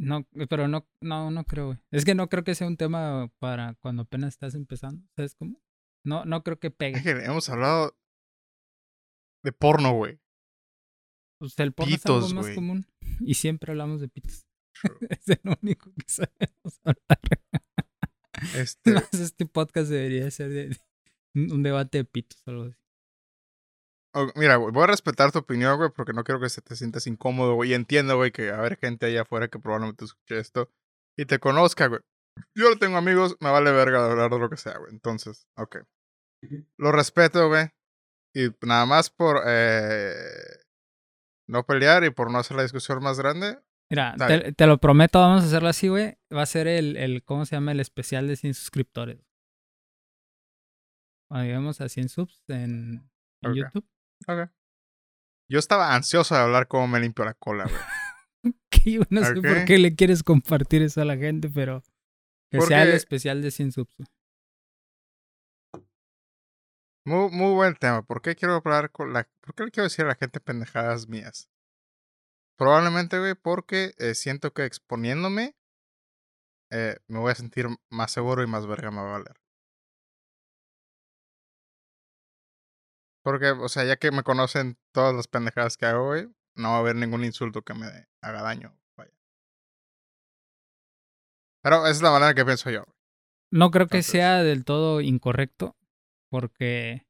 No, pero no, no, no creo, güey. Es que no creo que sea un tema para cuando apenas estás empezando. ¿Sabes cómo? No, no creo que pegue. Ángel, hemos hablado de porno, güey. Pues el porno es algo Pitos, más güey. común. Y siempre hablamos de pitos. Es el único que sabemos hablar. Este, Más este podcast debería ser de, un un debate de pitos o algo así. Mira, güey, voy a respetar tu opinión, güey, porque no quiero que se te sientas incómodo, güey. Y entiendo, güey, que a haber gente allá afuera que probablemente escuche esto y te conozca, güey. Yo no tengo amigos, me vale verga de hablar de lo que sea, güey. Entonces, ok. Lo respeto, güey. Y nada más por eh, no pelear y por no hacer la discusión más grande. Mira, te, te lo prometo, vamos a hacerlo así, güey. Va a ser el, el, ¿cómo se llama? El especial de 100 suscriptores. Cuando lleguemos a 100 subs en. YouTube. Ok. Yo estaba ansioso de hablar cómo me limpio la cola, güey. Que yo no sé por qué le quieres compartir eso a la gente, pero que sea el especial de 100 subs. Muy, muy buen tema. ¿Por qué quiero hablar con la... ¿Por qué le quiero decir a la gente pendejadas mías? Probablemente, güey, porque eh, siento que exponiéndome eh, me voy a sentir más seguro y más verga me va a valer. Porque, o sea, ya que me conocen todas las pendejadas que hago, güey, no va a haber ningún insulto que me haga daño. Vaya. Pero esa es la manera que pienso yo. güey. No creo que sea del todo incorrecto, porque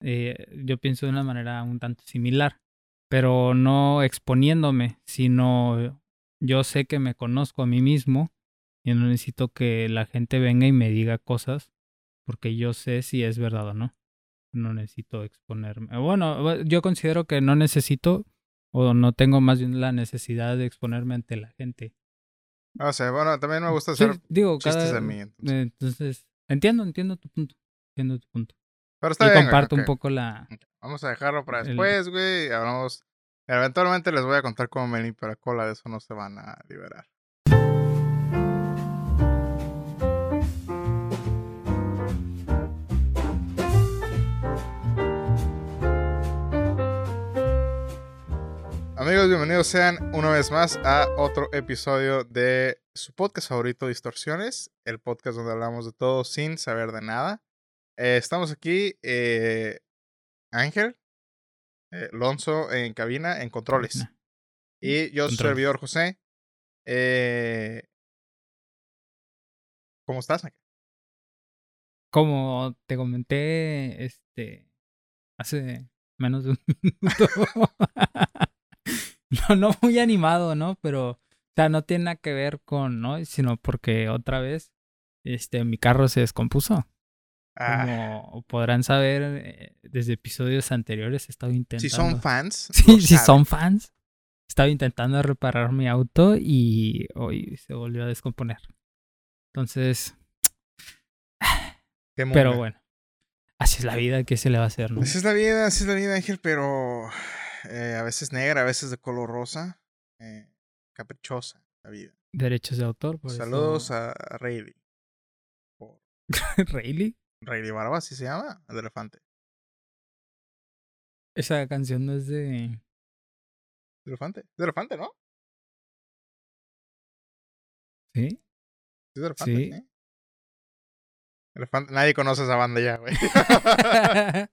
eh, yo pienso de una manera un tanto similar, pero no exponiéndome, sino yo sé que me conozco a mí mismo y no necesito que la gente venga y me diga cosas, porque yo sé si es verdad o no. No necesito exponerme. Bueno, yo considero que no necesito o no tengo más bien la necesidad de exponerme ante la gente. O sea, bueno, también me gusta Sí, hacer digo, chistes cada, de mí. entonces. Entonces, entiendo, entiendo tu punto. Entiendo tu punto. Pero está y bien, comparto un poco la. Vamos a dejarlo para después, güey. Hablamos. Eventualmente les voy a contar cómo me limpio la cola, de eso no se van a liberar. Amigos, bienvenidos sean una vez más a otro episodio de su podcast favorito, Distorsiones, el podcast donde hablamos de todo sin saber de nada. Eh, estamos aquí, eh, Ángel, eh, Lonzo en cabina, en controles. Y yo, su servidor José. Eh, ¿Cómo estás, Ángel? Como te comenté, este. Hace menos de un minuto. no, no muy animado, ¿no? Pero. O sea, no tiene nada que ver con, ¿no? Sino porque otra vez. Este, mi carro se descompuso. Ah, Como podrán saber, eh, desde episodios anteriores he estado intentando. si son fans. Sí, si son fans. Estaba intentando reparar mi auto y hoy se volvió a descomponer. Entonces, pero bueno. Así es la vida, ¿qué se le va a hacer, no? Así es la vida, así es la vida, Ángel, pero eh, a veces negra, a veces de color rosa. eh, caprichosa la vida. Derechos de autor, por Saludos eso. a Rayleigh. Por ¿Rayleigh? Rayleigh Barba, ¿así se llama? El elefante. Esa canción no es de. ¿El elefante? ¿Es de elefante, no? ¿Sí? Es de elefante, Sí. sí. Elefante. Nadie conoce esa banda ya, güey.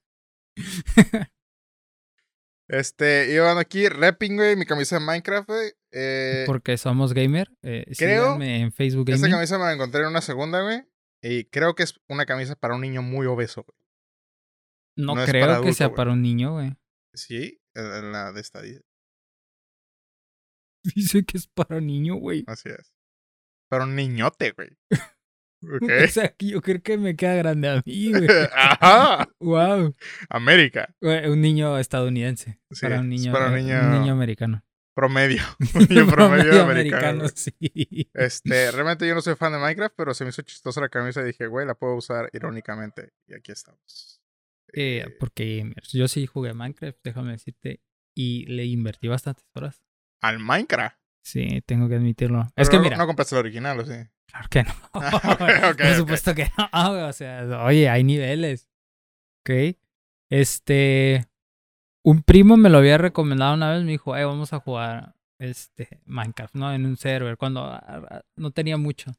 Este, ando aquí, repping, güey, mi camisa de Minecraft, güey. Eh, Porque somos gamer. Eh, creo en Facebook esta Gaming. camisa me la encontré en una segunda, güey. Y creo que es una camisa para un niño muy obeso, güey. No, creo que sea güey. para un niño, güey. Sí, en en la de esta. dice. Dice que es para niño, güey. Así es. Para un niñote, güey. O sea, yo creo que me queda grande a mí, güey. Ajá. wow. América. Un niño estadounidense. Sí, para un niño, para un niño- un niño americano. Promedio. Un niño promedio americano. sí. Este, realmente yo no soy fan de Minecraft, pero se me hizo chistosa la camisa y dije, güey, la puedo usar irónicamente. Y aquí estamos. Eh, Eh, porque yo sí jugué Minecraft, déjame decirte. Y le invertí bastantes horas. Al Minecraft. Sí, tengo que admitirlo. Pero es que no, mira, no compraste el original, ¿o sí? Claro que no. Ah, ok, ok, Por supuesto que no. O sea, oye, hay niveles. Ok. Este. Un primo me lo había recomendado una vez. Me dijo, eh, vamos a jugar este Minecraft, ¿no? En un server, cuando ah, ah, no tenía mucho.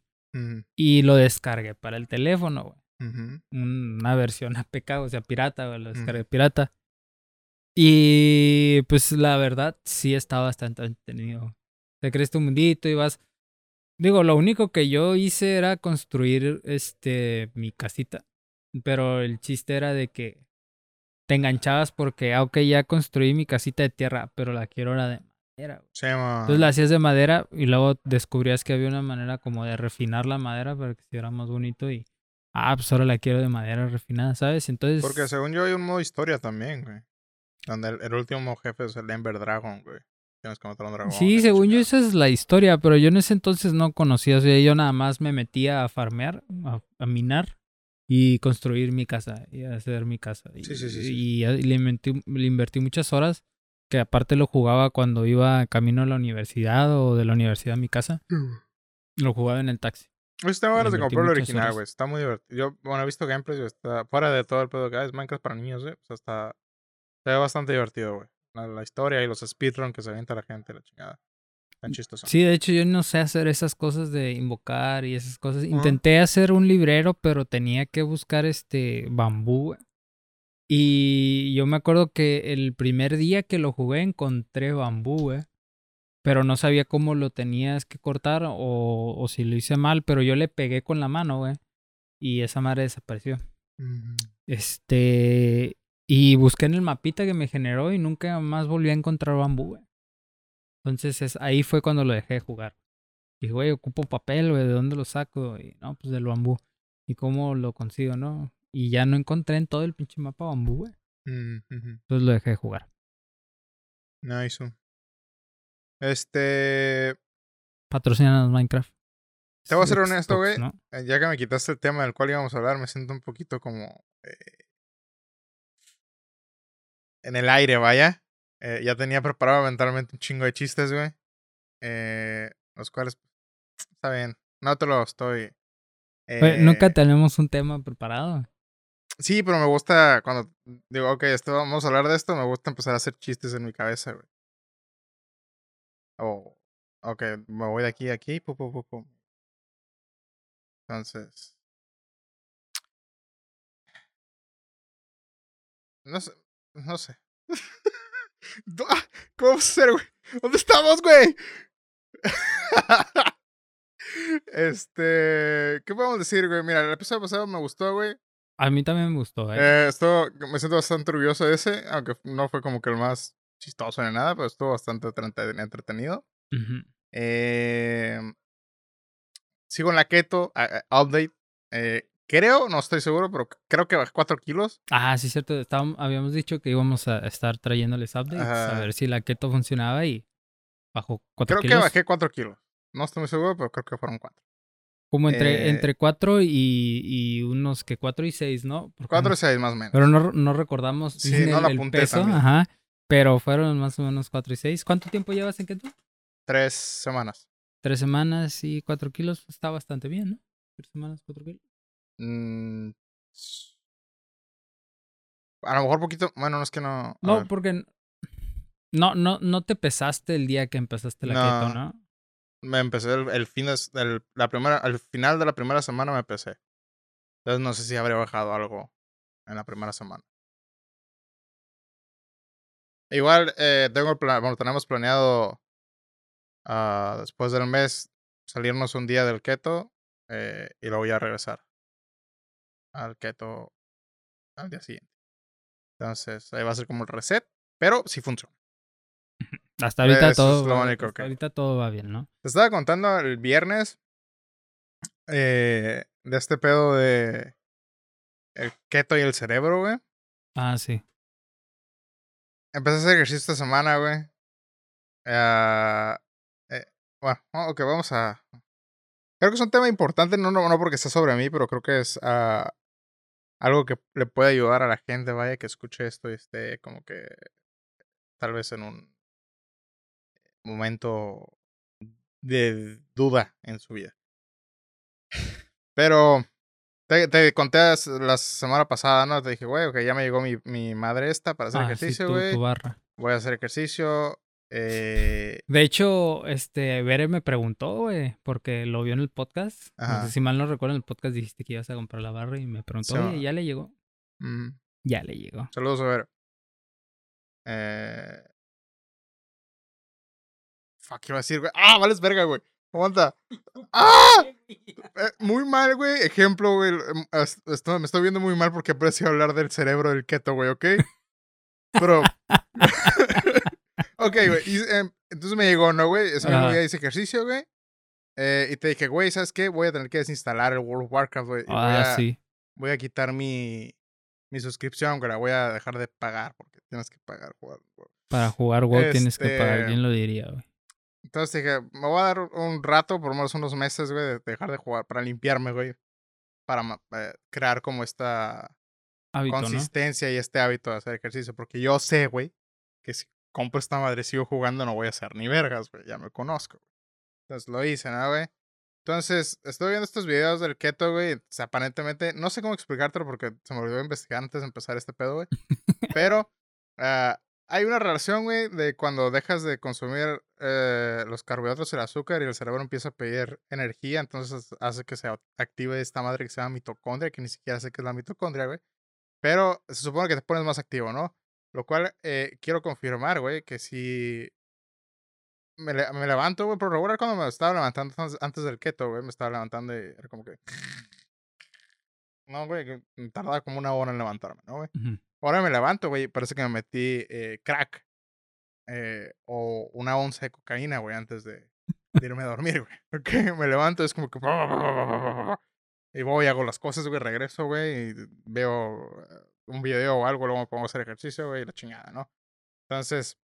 Y lo descargué para el teléfono, güey. ujú. Una versión APK, o sea, pirata, güey. Lo descargué pirata. Y pues la verdad, sí está bastante entretenido. Te crees tu mundito y vas. Digo, lo único que yo hice era construir este mi casita. Pero el chiste era de que te enganchabas porque, ah, ok, ya construí mi casita de tierra, pero la quiero ahora de madera. güey. Sí. Entonces la hacías de madera y luego descubrías que había una manera como de refinar la madera para que se viera más bonito y, ah, pues ahora la quiero de madera refinada, ¿sabes? Entonces, Porque según yo hay un modo historia también, güey. Donde el, el último jefe es el Ember Dragon, güey. Tienes que matar a un dragón. sí, según yo esa es la historia, pero yo en ese entonces no conocía, o sea, yo nada más me metía a farmear, a, a minar y construir mi casa y hacer mi casa. Y, Sí, sí, sí, y- y le, invertí, le invertí muchas horas, que aparte lo jugaba cuando iba camino a la universidad o de la universidad a mi casa, lo jugaba en el taxi. Ganas de invertí comprar el original, güey. Está muy divertido. Yo, bueno, he visto gameplays. Está fuera de todo el pedo que. Es Minecraft para niños, güey. O sea, está. Se ve bastante divertido, güey. La, la historia y los speedrun que se avienta la gente, la chingada. Tan chistoso. Sí, de hecho yo no sé hacer esas cosas de invocar y esas cosas. Ajá. Intenté hacer un librero, pero tenía que buscar este bambú. Y yo me acuerdo que el primer día que lo jugué encontré bambú, güey. Pero no sabía cómo lo tenías que cortar o, o si lo hice mal, pero yo le pegué con la mano, güey. Y esa madre desapareció. Ujú. Este. Y busqué en el mapita que me generó y nunca más volví a encontrar bambú, güey. Entonces es, ahí fue cuando lo dejé de jugar. Dije, güey, ocupo papel, güey, ¿de dónde lo saco? Y no, pues del bambú. ¿Y cómo lo consigo, no? Y ya no encontré en todo el pinche mapa bambú, güey. Ujú. Entonces lo dejé de jugar. Nice. Este. Patrocinan Minecraft. Te voy a ser honesto, güey. ¿no? Ya que me quitaste el tema del cual íbamos a hablar, me siento un poquito como. eh, en el aire, vaya. Eh, ya tenía preparado mentalmente un chingo de chistes, güey. Eh, los cuales. Está bien. No te lo estoy. Eh, Nunca tenemos un tema preparado. Sí, pero me gusta cuando digo, ok, esto, vamos a hablar de esto, me gusta empezar a hacer chistes en mi cabeza, güey. O, ok, me voy de aquí a aquí, pu, pu, pu, pu. Entonces. No sé, no sé. Ah, ¿Cómo vamos a hacer, güey? ¿Dónde estamos, güey? este, ¿qué podemos decir, güey? Mira, el episodio pasado me gustó, güey. A mí también me gustó, ¿eh? Eh, estuvo- me siento bastante orgulloso de ese, aunque no fue como que el más chistoso ni nada, pero estuvo bastante entrete- entretenido. Eh, sigo en la keto, update. Eh, creo, no estoy seguro, pero creo que bajé 4 kilos. Ah, sí, cierto. Estábamos, habíamos dicho que íbamos a estar trayéndoles updates Ajá. a ver si la keto funcionaba y bajó 4 Creo kilos. que bajé 4 kilos. No estoy muy seguro, pero creo que fueron 4. Como entre, eh, entre 4 y, y unos que 4 y 6, ¿no? Porque 4 no- y 6 más o menos. Pero no, no recordamos Sí, no el, la el apunté peso, también. ajá. Pero fueron más o menos 4 y 6. ¿Cuánto tiempo llevas en keto? 3 semanas. Tres semanas y 4 kilos. Está bastante bien, ¿no? Tres semanas, 4 kilos. Mm, a lo mejor poquito. Bueno, no es que no. a No, ver. porque no, no, no te pesaste el día que empezaste la keto, No. ¿no? me empecé el, el fin de, la primera, al final de la primera semana me empecé. Entonces no sé si habré bajado algo en la primera semana. Igual eh, tengo pla- bueno, tenemos planeado ah, después del mes salirnos un día del keto eh, y luego ya regresar al keto al día siguiente. Entonces ahí va a ser como el reset, pero sí funciona. Hasta ahorita Eso todo. es lo va- único hasta que- ahorita todo va bien, ¿no? Te estaba contando el viernes eh, de este pedo de el keto y el cerebro, güey. Ah, sí. Empecé a hacer ejercicio esta semana, güey. Ah, eh, bueno, ok, vamos a... Creo que es un tema importante, no, no, no porque está sobre mí, pero creo que es ah, algo que le puede ayudar a la gente, vaya, que escuche esto y esté como que tal vez en un momento de duda en su vida. Pero te, te conté la semana pasada, ¿no? Te dije, güey, ok, ya me llegó mi, mi madre esta para hacer Ah, ejercicio, güey. Voy a hacer ejercicio. Eh, De hecho, este, Bere me preguntó, güey, porque lo vio en el podcast. No Ajá. sé si mal no recuerdo, en el podcast dijiste que ibas a comprar la barra y me preguntó, Sí, oye. ¿ya le llegó? mm, Ya le llegó. saludos a ver. Eh... Fuck, ¿qué iba a decir, güey? ¡Ah, vales verga, güey! Aguanta. ¡Ah! Eh, muy mal, güey. Ejemplo, güey. es- esto- me estoy viendo muy mal porque aprecio hablar del cerebro del keto, güey, ¿ok? Pero. ok, güey. em, entonces me llegó, ¿no, güey? Ese mismo día hice ejercicio, güey. Eh, y te dije, güey, ¿sabes qué? Voy a tener que desinstalar el World of Warcraft, güey. y voy Ah, a- sí. voy a quitar mi, mi suscripción, güey. La voy a dejar de pagar porque tienes que pagar. jugar, güey. Para jugar WoW tienes que pagar. Este- ¿Quién lo diría, güey? Entonces dije, me voy a dar un rato, por lo menos unos meses, güey, de dejar de jugar para limpiarme, güey. Para eh, crear como esta Hábito, ¿no? consistencia y este hábito de hacer ejercicio. Porque yo sé, güey, que si compro esta madre sigo jugando no voy a hacer ni vergas, güey. Ya me conozco, güey. Entonces lo hice, ¿no, güey? Entonces, estoy viendo estos videos del keto, güey. o aparentemente, no sé cómo explicártelo porque se me olvidó investigar antes de empezar este pedo, güey. Pero ah, hay una relación, güey, de cuando dejas de consumir eh, los carbohidratos y el azúcar y el cerebro empieza a pedir energía, entonces hace que se active esta madre que se llama mitocondria, que ni siquiera sé qué es la mitocondria, güey. Pero se supone que te pones más activo, ¿no? Lo cual eh, quiero confirmar, güey, que si me, le- me levanto, güey, por regular cuando me estaba levantando antes, del keto, güey, me estaba levantando y era como que... No, güey, tardaba como una hora en levantarme, ¿no, güey? Ahora me levanto, güey, y parece que me metí eh, crack eh, o una onza de cocaína, güey, antes de, de irme a dormir, güey. Ok, me levanto, es como que... Y voy, hago las cosas, güey, regreso, güey, y veo un video o algo, luego me pongo a hacer ejercicio, güey, la chingada, ¿no? Entonces,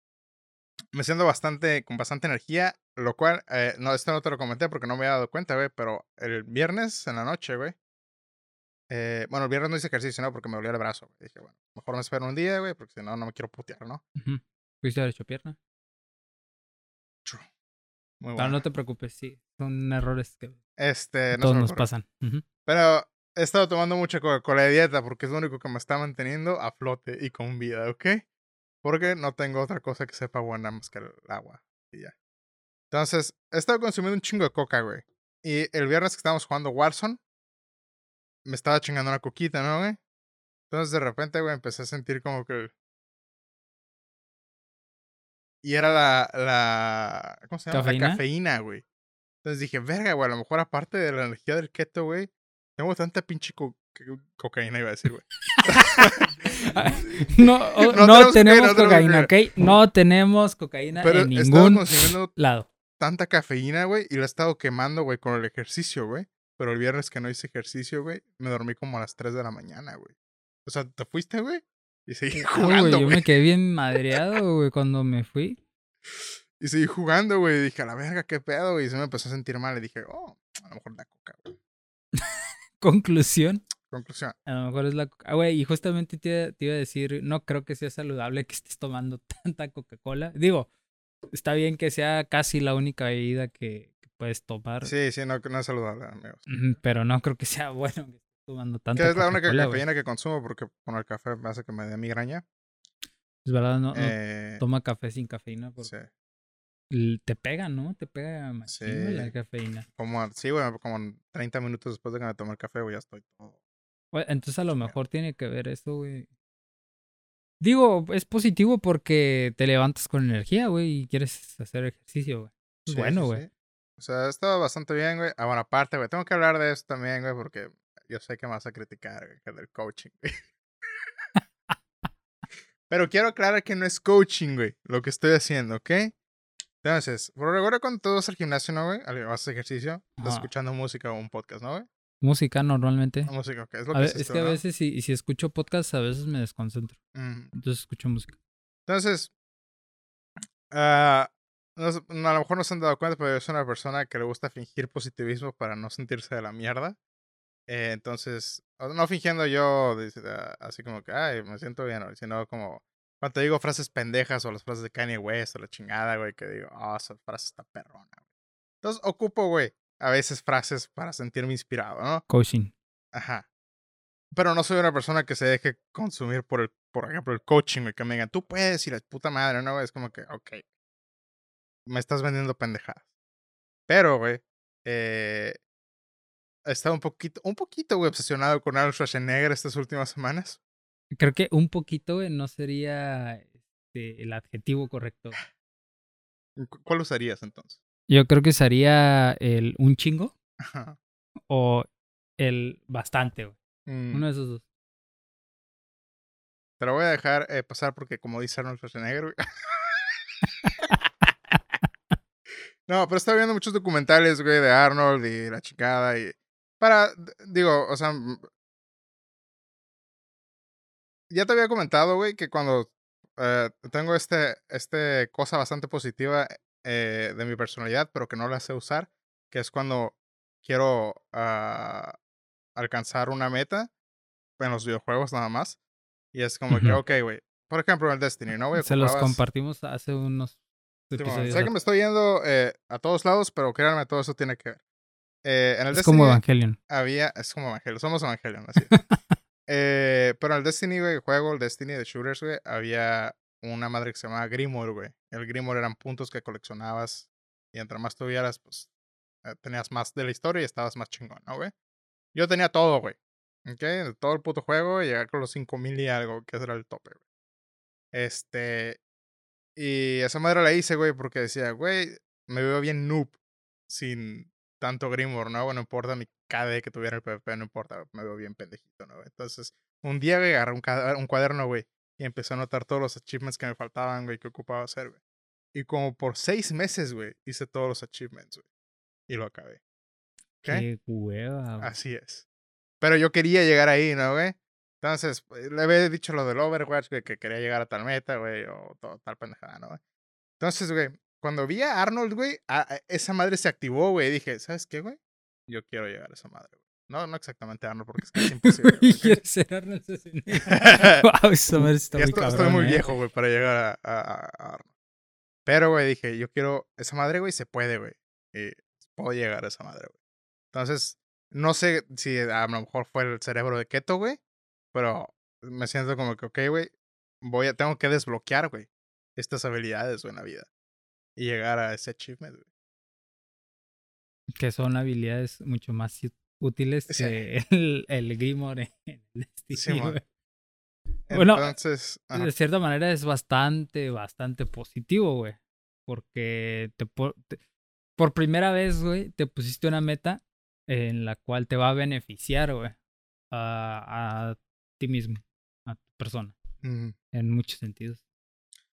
me siento bastante, con bastante energía, lo cual, eh, no, esto no te lo comenté porque no me había dado cuenta, güey, pero el viernes en la noche, güey, eh, bueno, el viernes no hice ejercicio, ¿no? Porque me dolía el brazo, güey. Dije, bueno, mejor me espero un día, güey, porque si no, no me quiero putear, ¿no? Ujú. ¿Fuiste a derecho pierna? Muy No, bueno. no te preocupes, sí. Son errores que Este, no todos nos pasan. Ujú. Pero he estado tomando mucha Coca-Cola de dieta porque es lo único que me está manteniendo a flote y con vida, ¿ok? Porque no tengo otra cosa que sepa buena más que el agua y ya. Entonces, he estado consumiendo un chingo de coca, güey. Y el viernes que estábamos jugando Warzone, me estaba chingando una coquita, ¿no, güey? Entonces, de repente, güey, empecé a sentir como que... Y era la... la ¿Cómo se llama? ¿Cafeína? La cafeína, güey. Entonces dije, verga, güey, a lo mejor aparte de la energía del keto, güey, tengo tanta pinche co- co- cocaína, iba a decir, güey. no, o- No no, tenemos tenemos cocaína, ¿ok? No tenemos cocaína Pero en ningún lado. tanta cafeína, güey, y la he estado quemando, güey, con el ejercicio, güey. Pero el viernes que no hice ejercicio, güey, me dormí como a las 3 de la mañana, güey. O sea, ¿te fuiste, güey? Y seguí jugando, güey, yo me quedé bien madreado, güey, cuando me fui. Y seguí jugando, güey. Dije, a la verga, qué pedo, güey. Y se me empezó a sentir mal. Y dije, oh, a lo mejor la coca, güey. Conclusión. Conclusión. A lo mejor es la. Ah, güey, y justamente te, te iba a decir, no creo que sea saludable que estés tomando tanta Coca-Cola. Digo, está bien que sea casi la única bebida que, que puedes tomar. Sí, sí, no, no es saludable, amigos. Pero no creo que sea bueno que estés tomando tanta Que es la única cafeína que consumo porque con el café me hace que me dé migraña. Es verdad, no, no Eh, toma café sin cafeína porque sí. Te pega, ¿no? Te pega Sí. la cafeína. Como, sí, güey, como en 30 minutos después de que me tomé el café, güey, ya estoy todo. Entonces a lo mejor tiene que ver eso, güey. Digo, es positivo porque te levantas con energía, güey, y quieres hacer ejercicio, güey. Sí, bueno, güey. sí. O sea, ha estado bastante bien, güey. Ah, bueno, aparte, güey, tengo que hablar de eso también, güey, porque yo sé que me vas a criticar, güey, que del coaching, güey. Pero quiero aclarar que no es coaching, güey, lo que estoy haciendo, ¿ok? Entonces, por regular cuando tú vas al gimnasio, ¿no, güey? Al- Vas a hacer ejercicio, estás escuchando música o un podcast, ¿no, güey? Música normalmente. Música, ok, es lo A que haces es tú, que a ¿no? veces si, si escucho podcast, a veces me desconcentro. Mm. Entonces escucho música. Entonces, ah, no no, a lo mejor no se han dado cuenta, pero yo soy una persona que le gusta fingir positivismo para no sentirse de la mierda. Eh, entonces, no fingiendo yo ah, así como que, ay, me siento bien, sino como cuando digo frases pendejas o las frases de Kanye West o la chingada, güey, que digo, ah, esa frase está perrona, güey. Entonces, ocupo, güey, a veces frases para sentirme inspirado, ¿no? Coaching. Ajá. Pero no soy una persona que se deje consumir por el, por ejemplo, el coaching, güey, que me digan, tú puedes y la puta madre, ¿no? Es como que, ok. me estás vendiendo pendejadas. Pero, güey, eh, he estado un poquito, un poquito, güey, obsesionado con Arnold Schwarzenegger estas últimas semanas. Creo que un poquito, güey, no sería este, el adjetivo correcto. ¿Cu- ¿Cuál usarías entonces? Yo creo que sería el un chingo Ajá. o el bastante, güey. Mm, Uno de esos dos. Te lo voy a dejar eh, pasar porque, como dice Arnold Schwarzenegger, güey. no, pero estaba viendo muchos documentales, güey, de Arnold y la chingada y. Para, digo, o sea. Ya te había comentado, güey, que cuando eh, tengo este, este cosa bastante positiva eh, de mi personalidad, pero que no la sé usar, que es cuando quiero ah, alcanzar una meta en los videojuegos nada más. Y es como que, Ujú. ok, güey. Por ejemplo, en el Destiny, ¿no, güey? Se los compartimos hace unos episodios. sé que me estoy yendo eh, a todos lados, pero créanme, todo eso tiene que ver. Eh, en el Es Destiny como Evangelion. había. Es como Evangelion, somos Evangelion, así. eh, pero en el Destiny, güey, el juego, el Destiny de shooters, güey, había una madre que se llamaba Grimoire, güey. El Grimoire eran puntos que coleccionabas y entre más tuvieras, pues eh, tenías más de la historia y estabas más chingón, ¿no, güey? Yo tenía todo, güey. ¿Ok? Todo el puto juego y llegar con los 5000 y algo, que era el tope, güey. Este. Y esa madre la hice, güey, porque decía, güey, me veo bien noob sin tanto Grimoire, ¿no? Bueno, no importa mi KD que tuviera el PvP, no importa, me veo bien pendejito, ¿no? Entonces, un día, güey, agarré un, un cuaderno, güey, y empecé a anotar todos los achievements que me faltaban, güey, que ocupaba hacer, güey. Y como por seis meses, güey, hice todos los achievements, güey. Y lo acabé. Qué hueva. güey. Así es. Pero yo quería llegar ahí, ¿no, güey? Entonces, pues, le había dicho lo del Overwatch, güey, que quería llegar a tal meta, güey, o todo, tal pendejada, ¿no? güey? Entonces, güey, cuando vi a Arnold, güey, a- a- esa madre se activó, güey, dije, ¿sabes qué, güey? Yo quiero llegar a esa madre, güey. No, no exactamente Arnold, porque es casi imposible. ¿ok? ¿Quieres ser Arnold Schwarzenegger? wow, esa madre está muy estoy, estoy cabrón, muy eh. viejo, güey, para llegar a, a- a- a Arnold. Pero, güey, dije, yo quiero esa madre, güey, se puede, güey. Y puedo llegar a esa madre, güey. Entonces, no sé si a lo mejor fue el cerebro de Keto, güey, pero me siento como que, ok, güey, voy a, tengo que desbloquear, güey, estas habilidades, güey, en la vida. Y llegar a ese achievement, güey. Que son habilidades mucho más útiles Sí. que el, el Grimoire en el. Bueno, Entonces, ajá. de cierta manera es bastante, bastante positivo, güey. Porque te, po- te- por primera vez, güey, te pusiste una meta en la cual te va a beneficiar, güey, a, a ti mismo, a tu persona, en muchos sentidos.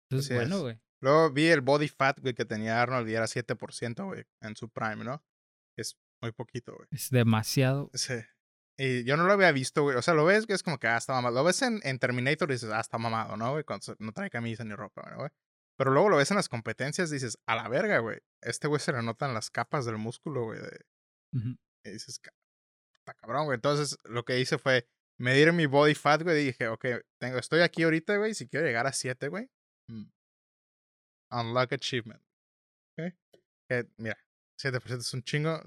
Entonces, Así bueno, güey. Luego vi el body fat, güey, que tenía Arnold y era 7%, güey, en su prime, ¿no? Es muy poquito, güey. Es demasiado. Sí. Y yo no lo había visto, güey. O sea, lo ves que es como que, ah, está mamado. Lo ves en, en Terminator y dices, ah, está mamado, ¿no, güey? Cuando no trae camisa ni ropa, güey. Pero luego lo ves en las competencias y dices, a la verga, güey. Este güey se le notan las capas del músculo, güey. de-. Y dices, "Ca- está cabrón, güey. Entonces, lo que hice fue medir mi body fat, güey. Y dije, ok, tengo, estoy aquí ahorita, güey. Si quiero llegar a 7, güey. Unlock achievement. ¿Ok? Que, mira, 7% es un chingo.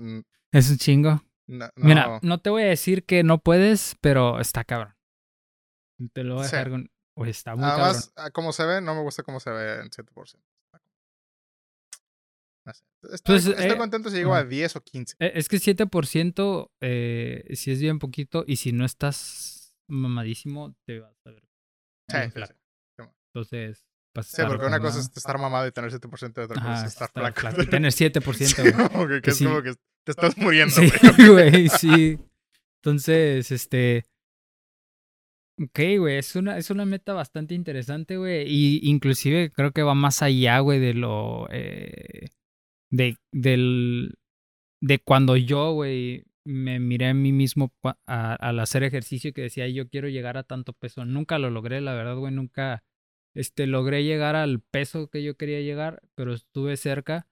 Es un chingo. No, Mira, no- te voy a decir que no puedes, pero está cabrón. Te lo voy a Sí. dejar con. Oye, está muy cabrón. Además, a como se ve, no me gusta cómo se ve en 7%. No sé. Estoy, Pues, estoy eh, contento si llego a ajá. 10 o 15. Eh, Es que 7% eh, si es bien poquito y si no estás mamadísimo te vas a ver Sí, sí, sí. Entonces, Sí, porque una cosa es estar mamado y tener 7% y otra cosa Ajá, es estar estar flaco. flaco y tener 7%, Sí, güey. como que, es sí. como que te estás muriendo, Sí, güey. güey, sí. Entonces, este. Ok, güey, es una, es una meta bastante interesante, güey. Y inclusive creo que va más allá, güey, de lo. eh, de, del, de cuando yo, güey, me miré a mí mismo a- al hacer ejercicio que decía, yo quiero llegar a tanto peso. Nunca lo logré, la verdad, güey, nunca este, logré llegar al peso que yo quería llegar, pero estuve cerca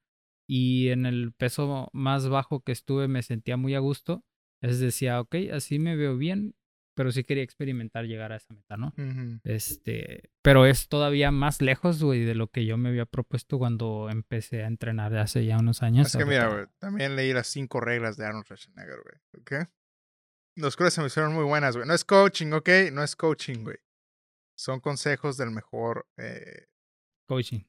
y en el peso más bajo que estuve me sentía muy a gusto. Es decía, ok, así me veo bien, pero sí quería experimentar llegar a esa meta, ¿no? Ujú. Este, pero es todavía más lejos, güey, de lo que yo me había propuesto cuando empecé a entrenar hace ya unos años. Es que mira, güey, también leí las cinco reglas de Arnold Schwarzenegger, güey. ¿Ok? Las cuales se me hicieron muy buenas, güey. No es coaching, ¿ok? No es coaching, güey. Son consejos del mejor, eh, Coaching.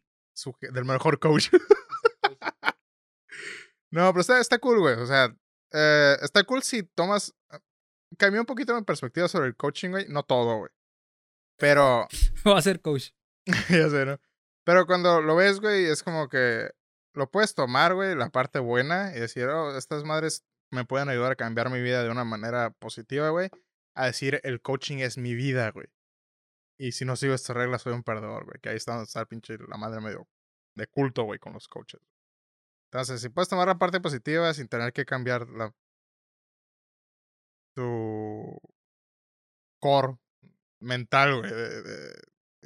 del mejor coach. No, pero está, está cool, güey. O sea, eh, está cool si tomas. ah, Cambió un poquito mi perspectiva sobre el coaching, güey. No todo, güey. Pero. Voy a ser coach. ya sé, ¿no? Pero cuando lo ves, güey, es como que lo puedes tomar, güey, la parte buena y decir, oh, estas madres me pueden ayudar a cambiar mi vida de una manera positiva, güey. A decir, el coaching es mi vida, güey. Y si no sigo estas reglas, soy un perdedor, güey. Que ahí está donde está el pinche la madre medio de culto, güey, con los coaches. Entonces, si puedes tomar la parte positiva sin tener que cambiar la tu core mental, güey, de,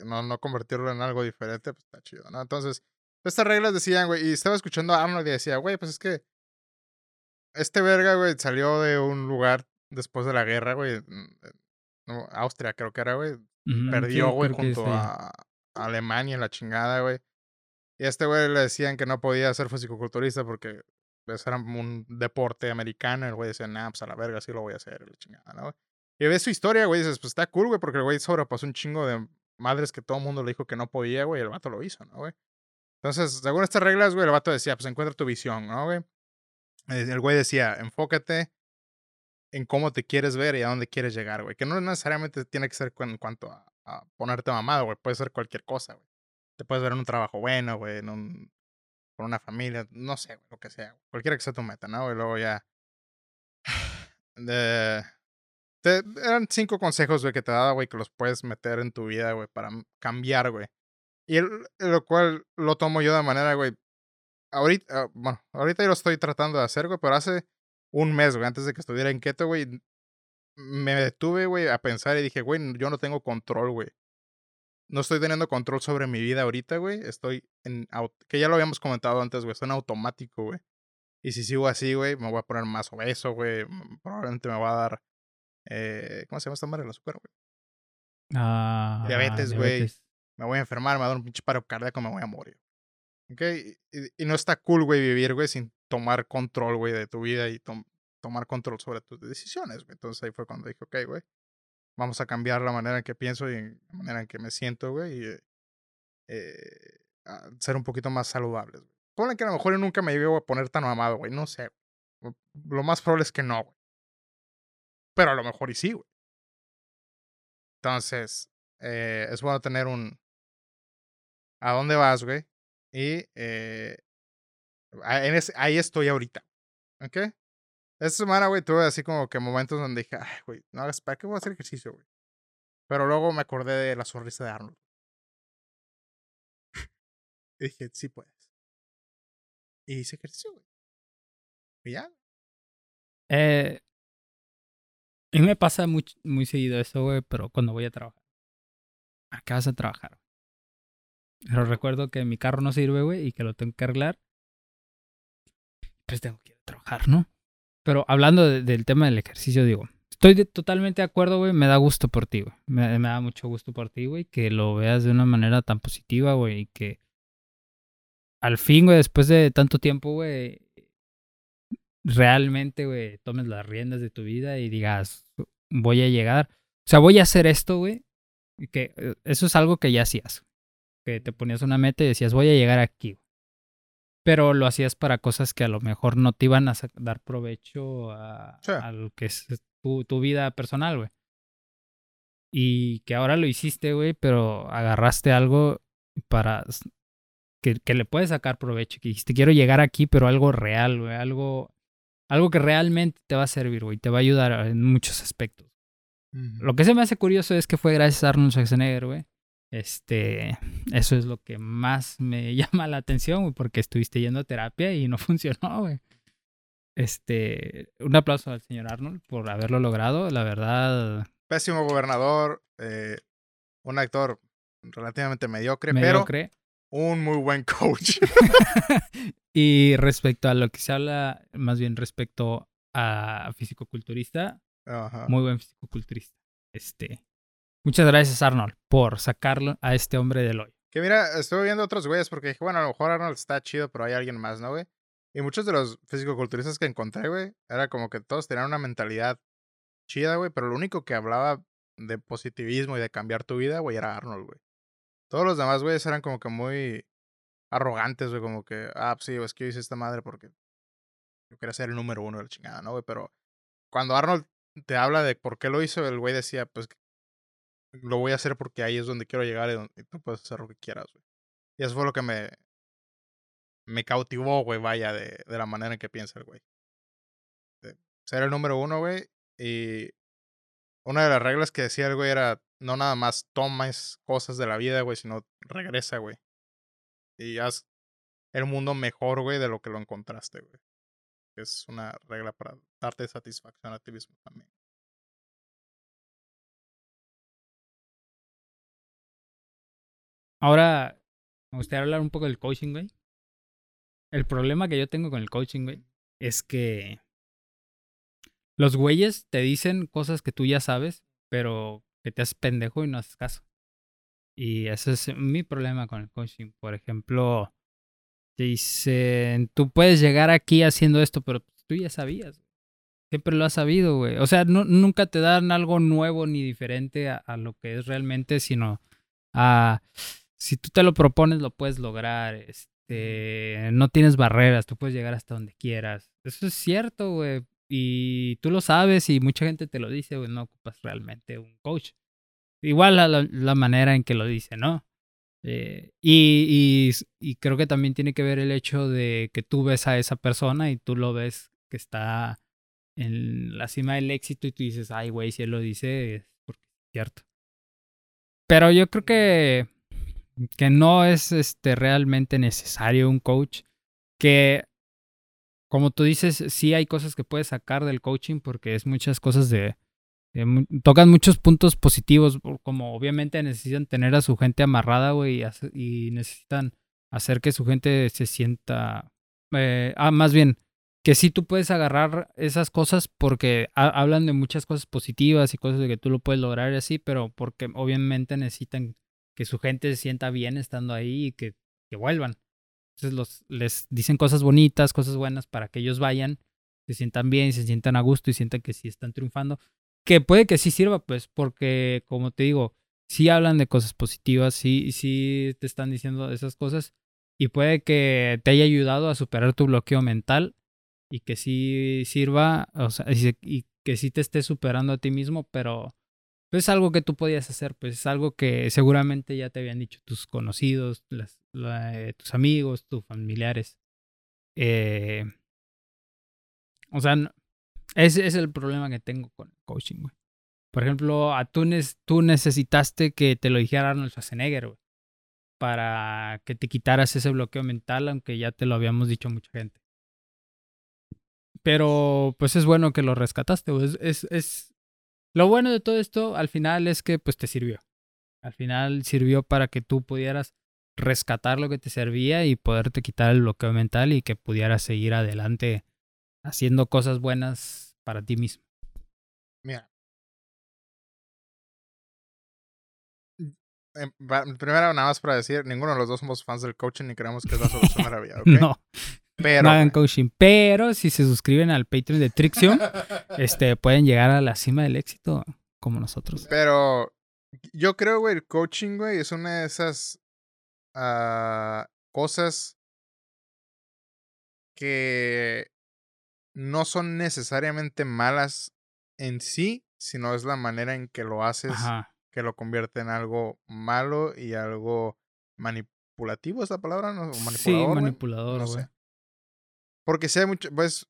no, no convertirlo en algo diferente, pues está chido, ¿no? Entonces, estas reglas decían, güey, y estaba escuchando a Arnold y decía, güey, pues es que este verga, güey, salió de un lugar después de la guerra, güey, Austria creo que era, güey, Perdió, güey, junto a, a Alemania en la chingada, güey. Y a este güey le decían que no podía ser fisicoculturista porque pues, era un deporte americano. El güey decía, nah, pues a la verga, sí lo voy a hacer, y la chingada, ¿no, güey? Y ves su historia, güey, dices, pues está cool, güey, porque el güey sobrepasó un chingo de madres que todo el mundo le dijo que no podía, güey, y el vato lo hizo, ¿no, güey? Entonces, según estas reglas, güey, el vato decía, pues encuentra tu visión, ¿no, güey? Eh, El güey decía, enfócate en cómo te quieres ver y a dónde quieres llegar, güey. Que no necesariamente tiene que ser en cuanto a, ponerte mamado, güey. Puede ser cualquier cosa, güey. Te puedes ver en un trabajo bueno, güey, en un, con una familia, no sé, güey, lo que sea. Cualquiera que sea tu meta, ¿no? Y luego ya... Te- eran cinco consejos, güey, que te daba, güey, que los puedes meter en tu vida, güey, para cambiar, güey. Y el- lo cual lo tomo yo de manera, güey. Ahorita, ah, bueno, ahorita yo lo estoy tratando de hacer, güey, pero hace un mes, güey, antes de que estuviera en keto, güey, me detuve, güey, a pensar y dije, güey, yo no tengo control, güey. No estoy teniendo control sobre mi vida ahorita, güey. Estoy en. Que ya lo habíamos comentado antes, güey. Estoy en automático, güey. Y si sigo así, güey, me voy a poner más obeso, güey. Probablemente me va a dar. Eh, ¿Cómo se llama esta madre? El azúcar, güey. Ah, Diabetes, güey. Me voy a enfermar, me va a dar un pinche paro cardíaco, me voy a morir. Y, no está cool, güey, vivir, güey, sin tomar control, güey, de tu vida y tom- tomar control sobre tus decisiones, güey. Entonces ahí fue cuando dije, ok, güey, vamos a cambiar la manera en que pienso y la manera en que me siento, güey, y eh, ser un poquito más saludables, güey. Ponle que a lo mejor yo nunca me llego a poner tan mamado, güey, no sé. Lo más probable es que no, güey. Pero a lo mejor y sí, güey. Entonces, eh, es bueno tener un... ¿A dónde vas, güey? Y eh, ahí estoy ahorita. ¿Ok? Esta semana, güey, tuve así como que momentos donde dije, ay, güey, no hagas, ¿para qué voy a hacer ejercicio, güey? Pero luego me acordé de la sonrisa de Arnold. y dije, sí puedes. Y hice ejercicio, güey. Y ya. Eh, a mí me pasa muy, muy seguido eso, güey, pero cuando voy a trabajar. ¿A qué vas a trabajar? Pero recuerdo que mi carro no sirve, güey, y que lo tengo que arreglar. Pues tengo que ir a trabajar, ¿no? Pero hablando de- del tema del ejercicio, digo, estoy de- totalmente de acuerdo, güey. Me da gusto por ti, güey. Me, me da mucho gusto por ti, güey, que lo veas de una manera tan positiva, güey, y que al fin, güey, después de tanto tiempo, güey, realmente, güey, tomes las riendas de tu vida y digas, voy a llegar. O sea, voy a hacer esto, güey. Y que eh, eso es algo que ya hacías. Que te ponías una meta y decías, voy a llegar aquí. Pero lo hacías para cosas que a lo mejor no te iban a dar provecho a, Sí. a lo que es tu, tu vida personal, güey. Y que ahora lo hiciste, güey, pero agarraste algo para que, que le puedes sacar provecho. Que dijiste, quiero llegar aquí, pero algo real, güey. Algo, algo que realmente te va a servir, güey. Te va a ayudar en muchos aspectos. Lo que se me hace curioso es que fue gracias a Arnold Schwarzenegger, güey. Este, eso es lo que más me llama la atención, güey, porque estuviste yendo a terapia y no funcionó, güey. Este, un aplauso al señor Arnold por haberlo logrado, la verdad, Pésimo gobernador. eh, un actor relativamente mediocre, pero mediocre. un muy buen coach. y respecto a lo que se habla, más bien respecto a fisicoculturista, Ajá. muy buen fisicoculturista. Este, muchas gracias Arnold por sacarlo a este hombre del hoyo. Que mira, estuve viendo otros güeyes porque dije, bueno, a lo mejor Arnold está chido, pero hay alguien más, ¿no, güey? Y muchos de los fisicoculturistas que encontré, güey, era como que todos tenían una mentalidad chida, güey, pero lo único que hablaba de positivismo y de cambiar tu vida, güey, era Arnold, güey. Todos los demás, güeyes, eran como que muy arrogantes, güey, como que, ah, pues sí, es que yo hice esta madre porque yo quería ser el número uno de la chingada, ¿no, güey? Pero cuando Arnold te habla de por qué lo hizo, el güey decía, pues lo voy a hacer porque ahí es donde quiero llegar y, donde, tú puedes hacer lo que quieras, güey. Y eso fue lo que me, me cautivó, güey, vaya, de, de la manera en que piensa el güey. Ser el número uno, güey. Y una de las reglas que decía el güey era, no nada más tomes cosas de la vida, güey, sino regresa, güey. Y haz el mundo mejor, güey, de lo que lo encontraste, güey. Es una regla para darte satisfacción a ti mismo también. Ahora, me gustaría hablar un poco del coaching, güey. El problema que yo tengo con el coaching, güey, es que los güeyes te dicen cosas que tú ya sabes, pero que te haces pendejo y no haces caso. Y ese es mi problema con el coaching. Por ejemplo, te dicen, tú puedes llegar aquí haciendo esto, pero tú ya sabías. Siempre lo has sabido, güey. O sea, nunca te dan algo nuevo ni diferente a, a, lo que es realmente, sino a si tú te lo propones, lo puedes lograr. Este, no tienes barreras, tú puedes llegar hasta donde quieras. Eso es cierto, güey. Y tú lo sabes y mucha gente te lo dice, güey, no ocupas realmente un coach. Igual la, la, manera en que lo dice, ¿no? Eh, y, y, y, creo que también tiene que ver el hecho de que tú ves a esa persona y tú lo ves que está en la cima del éxito y tú dices, ay, güey, si él lo dice es es cierto. Pero yo creo que que no es este, realmente necesario un coach, que como tú dices, sí hay cosas que puedes sacar del coaching porque es muchas cosas de... tocan muchos puntos positivos, como obviamente necesitan tener a su gente amarrada, güey, y, necesitan hacer que su gente se sienta... Eh, ah, más bien, que sí tú puedes agarrar esas cosas porque hablan de muchas cosas positivas y cosas de que tú lo puedes lograr y así, pero porque obviamente necesitan que su gente se sienta bien estando ahí y que, que vuelvan. Entonces los, les dicen cosas bonitas, cosas buenas para que ellos vayan, se sientan bien, se sientan a gusto y sientan que sí están triunfando. Que puede que sí sirva, pues, porque como te digo, sí hablan de cosas positivas, sí, sí te están diciendo esas cosas y puede que te haya ayudado a superar tu bloqueo mental y que sí sirva, o sea, y que sí te esté superando a ti mismo, pero es algo que tú podías hacer, pues es algo que seguramente ya te habían dicho tus conocidos, las, eh, tus amigos, tus familiares. Eh, o sea, ese es el problema que tengo con el coaching, güey. Por ejemplo, a tú, tú necesitaste que te lo dijera Arnold Schwarzenegger, güey, para que te quitaras ese bloqueo mental, aunque ya te lo habíamos dicho mucha gente. Pero pues es bueno que lo rescataste, güey. es, es, lo bueno de todo esto al final es que pues te sirvió. Al final sirvió para que tú pudieras rescatar lo que te servía y poderte quitar el bloqueo mental y que pudieras seguir adelante haciendo cosas buenas para ti mismo. Mira. Em, primero, nada más para decir, ninguno de los dos somos fans del coaching ni creemos que es la solución a la vida. no. Pero, no hagan coaching. Pero si se suscriben al Patreon de Trixion, este, pueden llegar a la cima del éxito como nosotros. Pero yo creo, güey, el coaching, güey, es una de esas uh, cosas que no son necesariamente malas en sí, sino es la manera en que lo haces que lo convierte en algo malo y algo manipulativo, esa palabra, ¿no? Manipulador, sí, manipulador, sé. Porque si hay mucho, pues...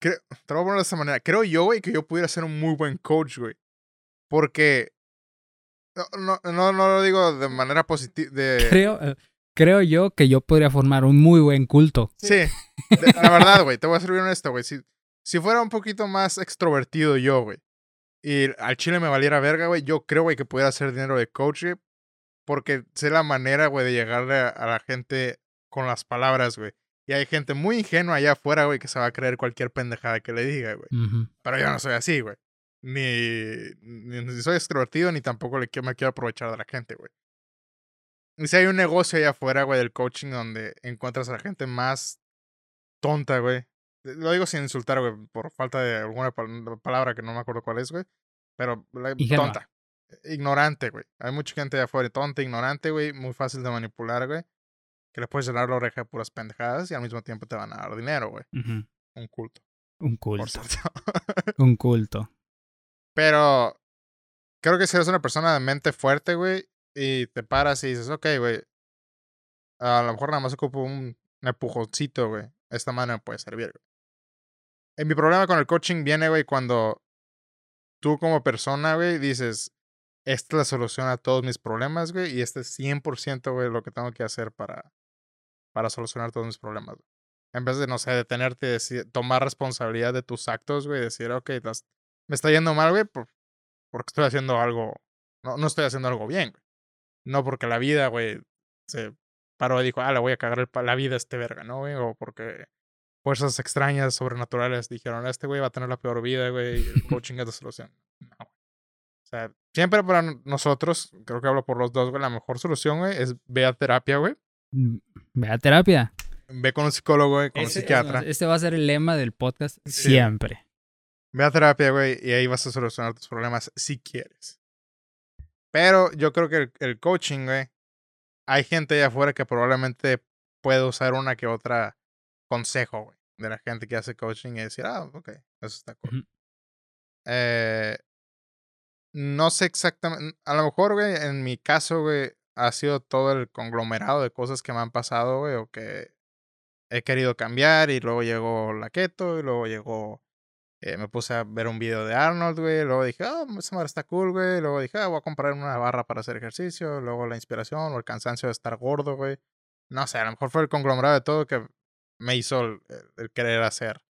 Creo, te lo voy a poner de esta manera. Creo yo, güey, que yo pudiera ser un muy buen coach, güey. Porque... No, no, no, lo digo de manera positiva. De... Creo, eh, creo yo que yo podría formar un muy buen culto. Sí, la verdad, güey, te voy a ser bien honesto, güey. Si, si fuera un poquito más extrovertido yo, güey, y al chile me valiera verga, güey, yo creo, güey, que pudiera hacer dinero de coach, porque sé la manera, güey, de llegarle a la gente con las palabras, güey. Y hay gente muy ingenua allá afuera, güey, que se va a creer cualquier pendejada que le diga, güey. Pero yo no soy así, güey. Ni, ni, soy extrovertido, ni tampoco le quiero, me quiero aprovechar de la gente, güey. Y si hay un negocio allá afuera, güey, del coaching donde encuentras a la gente más tonta, güey. Lo digo sin insultar, güey, por falta de alguna palabra que no me acuerdo cuál es, güey. Pero tonta. ignorante, güey. Hay mucha gente de afuera tonta, ignorante, güey, muy fácil de manipular, güey. Que le puedes llenar la oreja de puras pendejadas y al mismo tiempo te van a dar dinero, güey. Un culto, Un por culto. cierto. Un culto. Pero creo que si eres una persona de mente fuerte, güey, y te paras y dices, ok, güey, a lo mejor nada más ocupo un empujoncito, güey. Esta mano me puede servir, güey. Mi problema con el coaching viene, güey, cuando tú como persona, güey, dices, esta es la solución a todos mis problemas, güey, y este es 100%, güey, lo que tengo que hacer para, para solucionar todos mis problemas. güey. En vez de, no sé, detenerte y decir, tomar responsabilidad de tus actos, güey, decir, ok, me está yendo mal, güey, por- porque estoy haciendo algo, no, no estoy haciendo algo bien, güey. No porque la vida, güey, se paró y dijo, ah, le voy a cagar el la vida a este verga, ¿no, güey? O porque fuerzas extrañas, sobrenaturales dijeron, este güey va a tener la peor vida, güey, y el coaching es la solución. No, güey. O sea, siempre para nosotros, creo que hablo por los dos, güey, la mejor solución, güey, es ve a terapia, güey. Mm, Ve a terapia. Ve con un psicólogo, güey, con un psiquiatra. Este va a ser el lema del podcast Sí. siempre. Ve a terapia, güey, y ahí vas a solucionar tus problemas si quieres. Pero yo creo que el, el coaching, güey, hay gente allá afuera que probablemente puede usar una que otra consejo, güey, de la gente que hace coaching y decir, ah, ok, eso está cool. Eh, no sé exactamente, a lo mejor, güey, en mi caso, güey, ha sido todo el conglomerado de cosas que me han pasado, güey, o que he querido cambiar y luego llegó la keto y luego llegó eh, me puse a ver un video de Arnold, güey. Luego dije, ah, esa madre está cool, güey. Luego dije, ah, voy a comprar una barra para hacer ejercicio. Luego la inspiración o el cansancio de estar gordo, güey. No sé, a lo mejor fue el conglomerado de todo que me hizo el querer hacer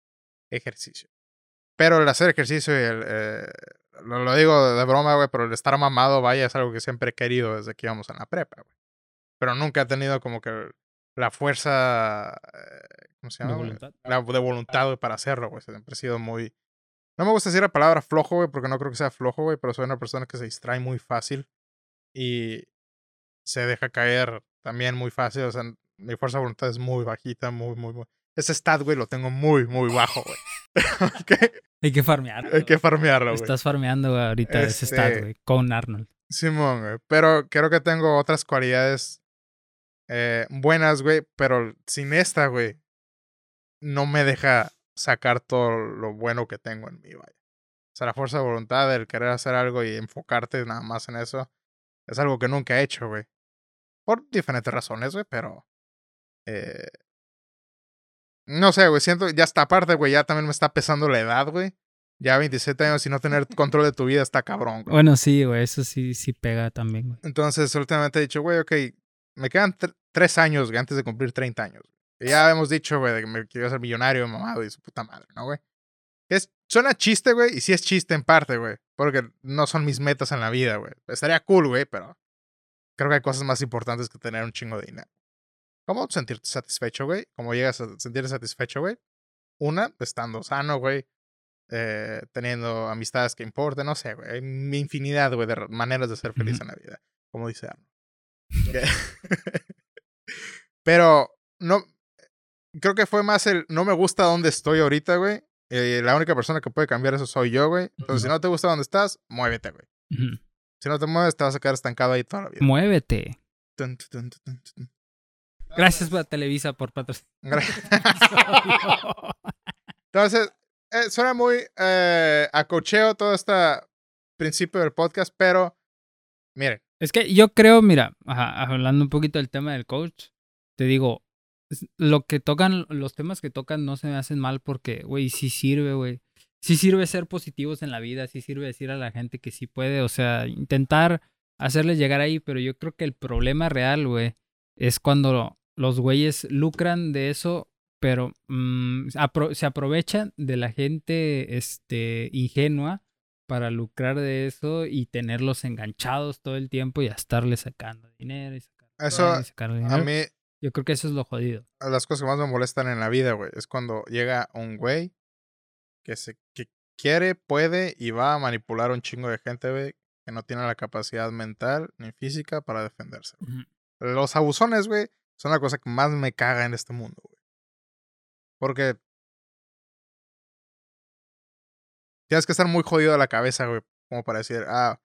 ejercicio. Pero el hacer ejercicio y el. eh, lo, lo digo de broma, güey, pero el estar mamado, vaya, es algo que siempre he querido desde que íbamos en la prepa, güey. Pero nunca he tenido como que la fuerza. eh, ¿Cómo se De llama? güey? voluntad. la de voluntad, güey, para hacerlo, güey. Siempre he sido muy. No me gusta decir la palabra flojo, güey, porque no creo que sea flojo, güey, pero soy una persona que se distrae muy fácil y se deja caer también muy fácil. O sea, mi fuerza de voluntad es muy bajita, muy, muy, muy. Ese stat, güey, lo tengo muy, muy bajo, güey. Ok, Hay que farmear. Hay que farmearlo, güey. Estás farmeando güey, ahorita ese stat, Este- güey, con Arnold. Simón, güey. Pero creo que tengo otras cualidades eh, buenas, güey. Pero sin esta, güey, no me deja sacar todo lo bueno que tengo en mí, vaya. O sea, la fuerza de voluntad, el querer hacer algo y enfocarte nada más en eso, es algo que nunca he hecho, güey. Por diferentes razones, güey, pero... Eh, no sé, güey, siento, ya está aparte, güey, ya también me está pesando la edad, güey. Ya 27 años y no tener control de tu vida está cabrón, güey. Bueno, sí, güey, eso sí, sí pega también, güey. Entonces, últimamente he dicho, güey, ok, me quedan tre- tres años, güey, antes de cumplir 30 años. Y ya hemos dicho, güey, de que me quiero ser millonario, mamado y su puta madre, ¿no, güey? Es, suena chiste, güey, y sí es chiste en parte, güey, porque no son mis metas en la vida, güey. Estaría cool, güey, pero creo que hay cosas más importantes que tener un chingo de dinero. ¿Cómo sentirte satisfecho, güey? ¿Cómo llegas a sentirte satisfecho, güey? Una, estando sano, güey. eh, teniendo amistades que importen, no sé, güey. Hay infinidad, güey, de maneras de ser feliz en la vida, como dice Arnold. Que- Pero no, creo que fue más el no me gusta dónde estoy ahorita, güey. Eh, la única persona que puede cambiar eso soy yo, güey. Entonces, si no te gusta dónde estás, muévete, güey. Si no te mueves, te vas a quedar estancado ahí toda la vida. Muévete. Tun, tun, tun, tun, tun. Gracias a Televisa por patrocinar. Entonces, eh, suena muy eh, a cocheo todo este principio del podcast, pero miren, Es que yo creo, mira, ajá, hablando un poquito del tema del coach, te digo, lo que tocan, los temas que tocan no se me hacen mal porque, güey, sí sirve, güey. Sí sirve ser positivos en la vida, sí sirve decir a la gente que sí puede, o sea, intentar hacerles llegar ahí, pero yo creo que el problema real, güey, es cuando los güeyes lucran de eso, pero mm, apro- se aprovechan de la gente este, ingenua para lucrar de eso y tenerlos enganchados todo el tiempo y a estarle sacando dinero y sacando Eso, dinero y sacarle a mí Yo creo que eso es lo jodido. las cosas que más me molestan en la vida, güey, es cuando llega un güey que se que quiere, puede y va a manipular a un chingo de gente, güey, que no tiene la capacidad mental ni física para defenderse. Los abusones, güey, son la cosa que más me caga en este mundo, güey. Porque tienes que estar muy jodido a la cabeza, güey, como para decir, ah,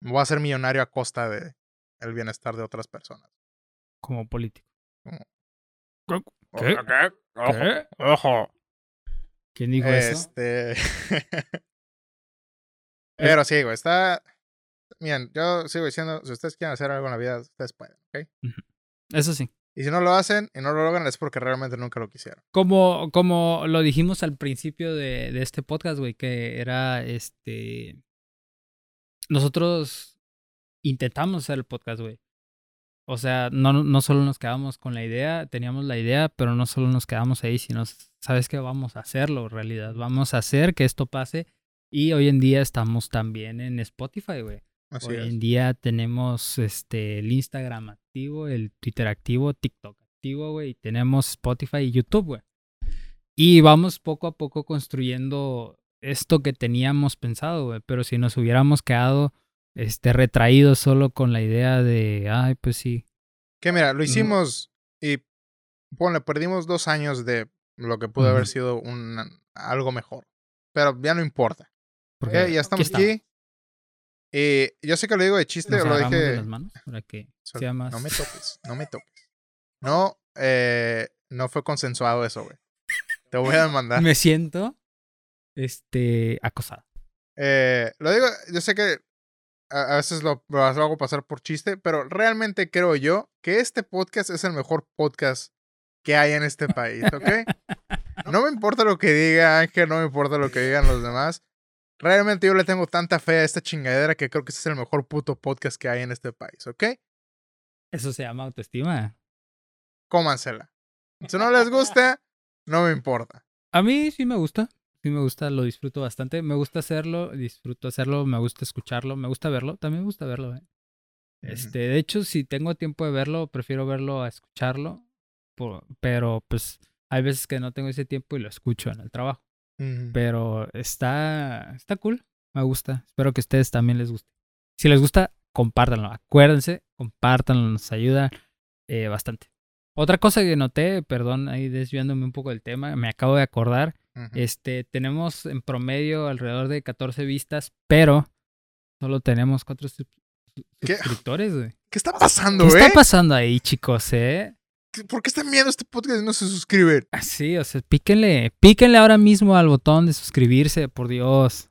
Me voy a hacer millonario a costa de el bienestar de otras personas. Como político. Como- ¿Qué? ¿Qué? Ojo, ¿Qué? ojo. ¿Quién dijo eso? Este. Pero sí, güey, está. Miren, yo sigo diciendo, si ustedes quieren hacer algo en la vida, ustedes pueden, ¿ok? Eso sí. Y si no lo hacen y no lo logran es porque realmente nunca lo quisieron. Como, como lo dijimos al principio de, de este podcast, güey, que era este. Nosotros intentamos hacer el podcast, güey. O sea, no, no solo nos quedamos con la idea, teníamos la idea, pero no solo nos quedamos ahí, sino, ¿sabes qué? Vamos a hacerlo, en realidad. Vamos a hacer que esto pase. Y hoy en día estamos también en Spotify, güey. Así Hoy es. en día tenemos este el Instagram activo, el Twitter activo, TikTok activo, güey, y tenemos Spotify y YouTube, güey. Y vamos poco a poco construyendo esto que teníamos pensado, güey, pero si nos hubiéramos quedado este retraídos solo con la idea de, ay, pues sí, Que mira, lo hicimos y ponle, perdimos dos años de lo que pudo haber sido un, algo mejor. Pero ya no importa. porque ¿ok? Ya estamos aquí aquí. Y yo sé que lo digo de chiste, Nos lo agarramos de dije. las manos para que So- sea más... No me toques, no me toques. No, eh, no fue consensuado eso, güey. Te voy a demandar. Me siento este acosado. Eh, lo digo, yo sé que a, a veces lo, lo hago pasar por chiste, pero realmente creo yo que este podcast es el mejor podcast que hay en este país, ¿ok? No me importa lo que diga Ángel, no me importa lo que digan los demás. Realmente yo le tengo tanta fe a esta chingadera que creo que este es el mejor puto podcast que hay en este país, ¿ok? Eso se llama autoestima. Cómansela. Si no les gusta, no me importa. A mí sí me gusta. Sí me gusta, lo disfruto bastante. Me gusta hacerlo, disfruto hacerlo, me gusta escucharlo, me gusta verlo. También me gusta verlo, ¿eh? Este, de hecho, si tengo tiempo de verlo, prefiero verlo a escucharlo. por- pero pues hay veces que no tengo ese tiempo y lo escucho en el trabajo. Pero está, está cool. Me gusta. Espero que a ustedes también les guste. Si les gusta, compártanlo. Acuérdense, compártanlo, nos ayuda eh, bastante. Otra cosa que noté, perdón, ahí desviándome un poco del tema, me acabo de acordar. Este, tenemos en promedio alrededor de 14 vistas, pero solo tenemos 4 ¿Qué? suscriptores, güey. ¿Qué está pasando, ¿Qué está pasando ahí, chicos, eh? ¿Por qué están viendo este podcast y no se suscriben? Así, o sea, píquenle, píquenle ahora mismo al botón de suscribirse, por Dios.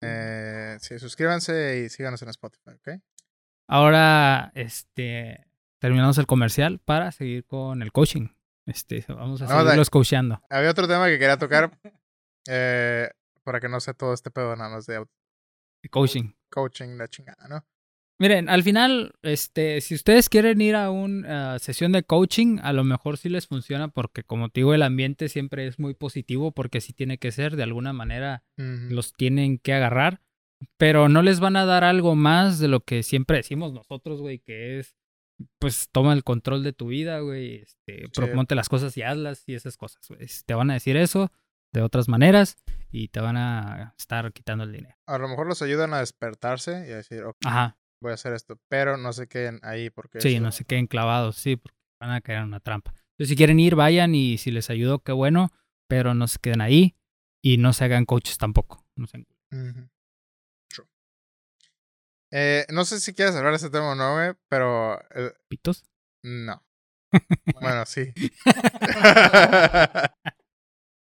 Eh, sí, suscríbanse y síganos en Spotify, ¿ok? Ahora, este, terminamos el comercial para seguir con el coaching. Este, vamos a seguirlos coachando. Había otro tema que quería tocar eh, para que no sea todo este pedo nada más de Coaching. coaching, la chingada, ¿no? Miren, al final, este, si ustedes quieren ir a una sesión de coaching, a lo mejor sí les funciona porque, como te digo, el ambiente siempre es muy positivo porque sí tiene que ser, de alguna manera los tienen que agarrar, pero no les van a dar algo más de lo que siempre decimos nosotros, güey, que es, pues, toma el control de tu vida, güey, este, proponte las cosas y hazlas y esas cosas, güey. Te van a decir eso de otras maneras y te van a estar quitando el dinero. A lo mejor los ayudan a despertarse y a decir, ok, Ajá, voy a hacer esto, pero no se queden ahí porque... sí, no se queden clavados, sí, porque van a caer en una trampa. Entonces, si quieren ir, vayan y si les ayudó, qué bueno, pero no se queden ahí y no se hagan coaches tampoco. No sean Ujú. True. Eh, no sé si quieres hablar de este tema o no, güey, pero... eh, pitos. no. bueno, sí.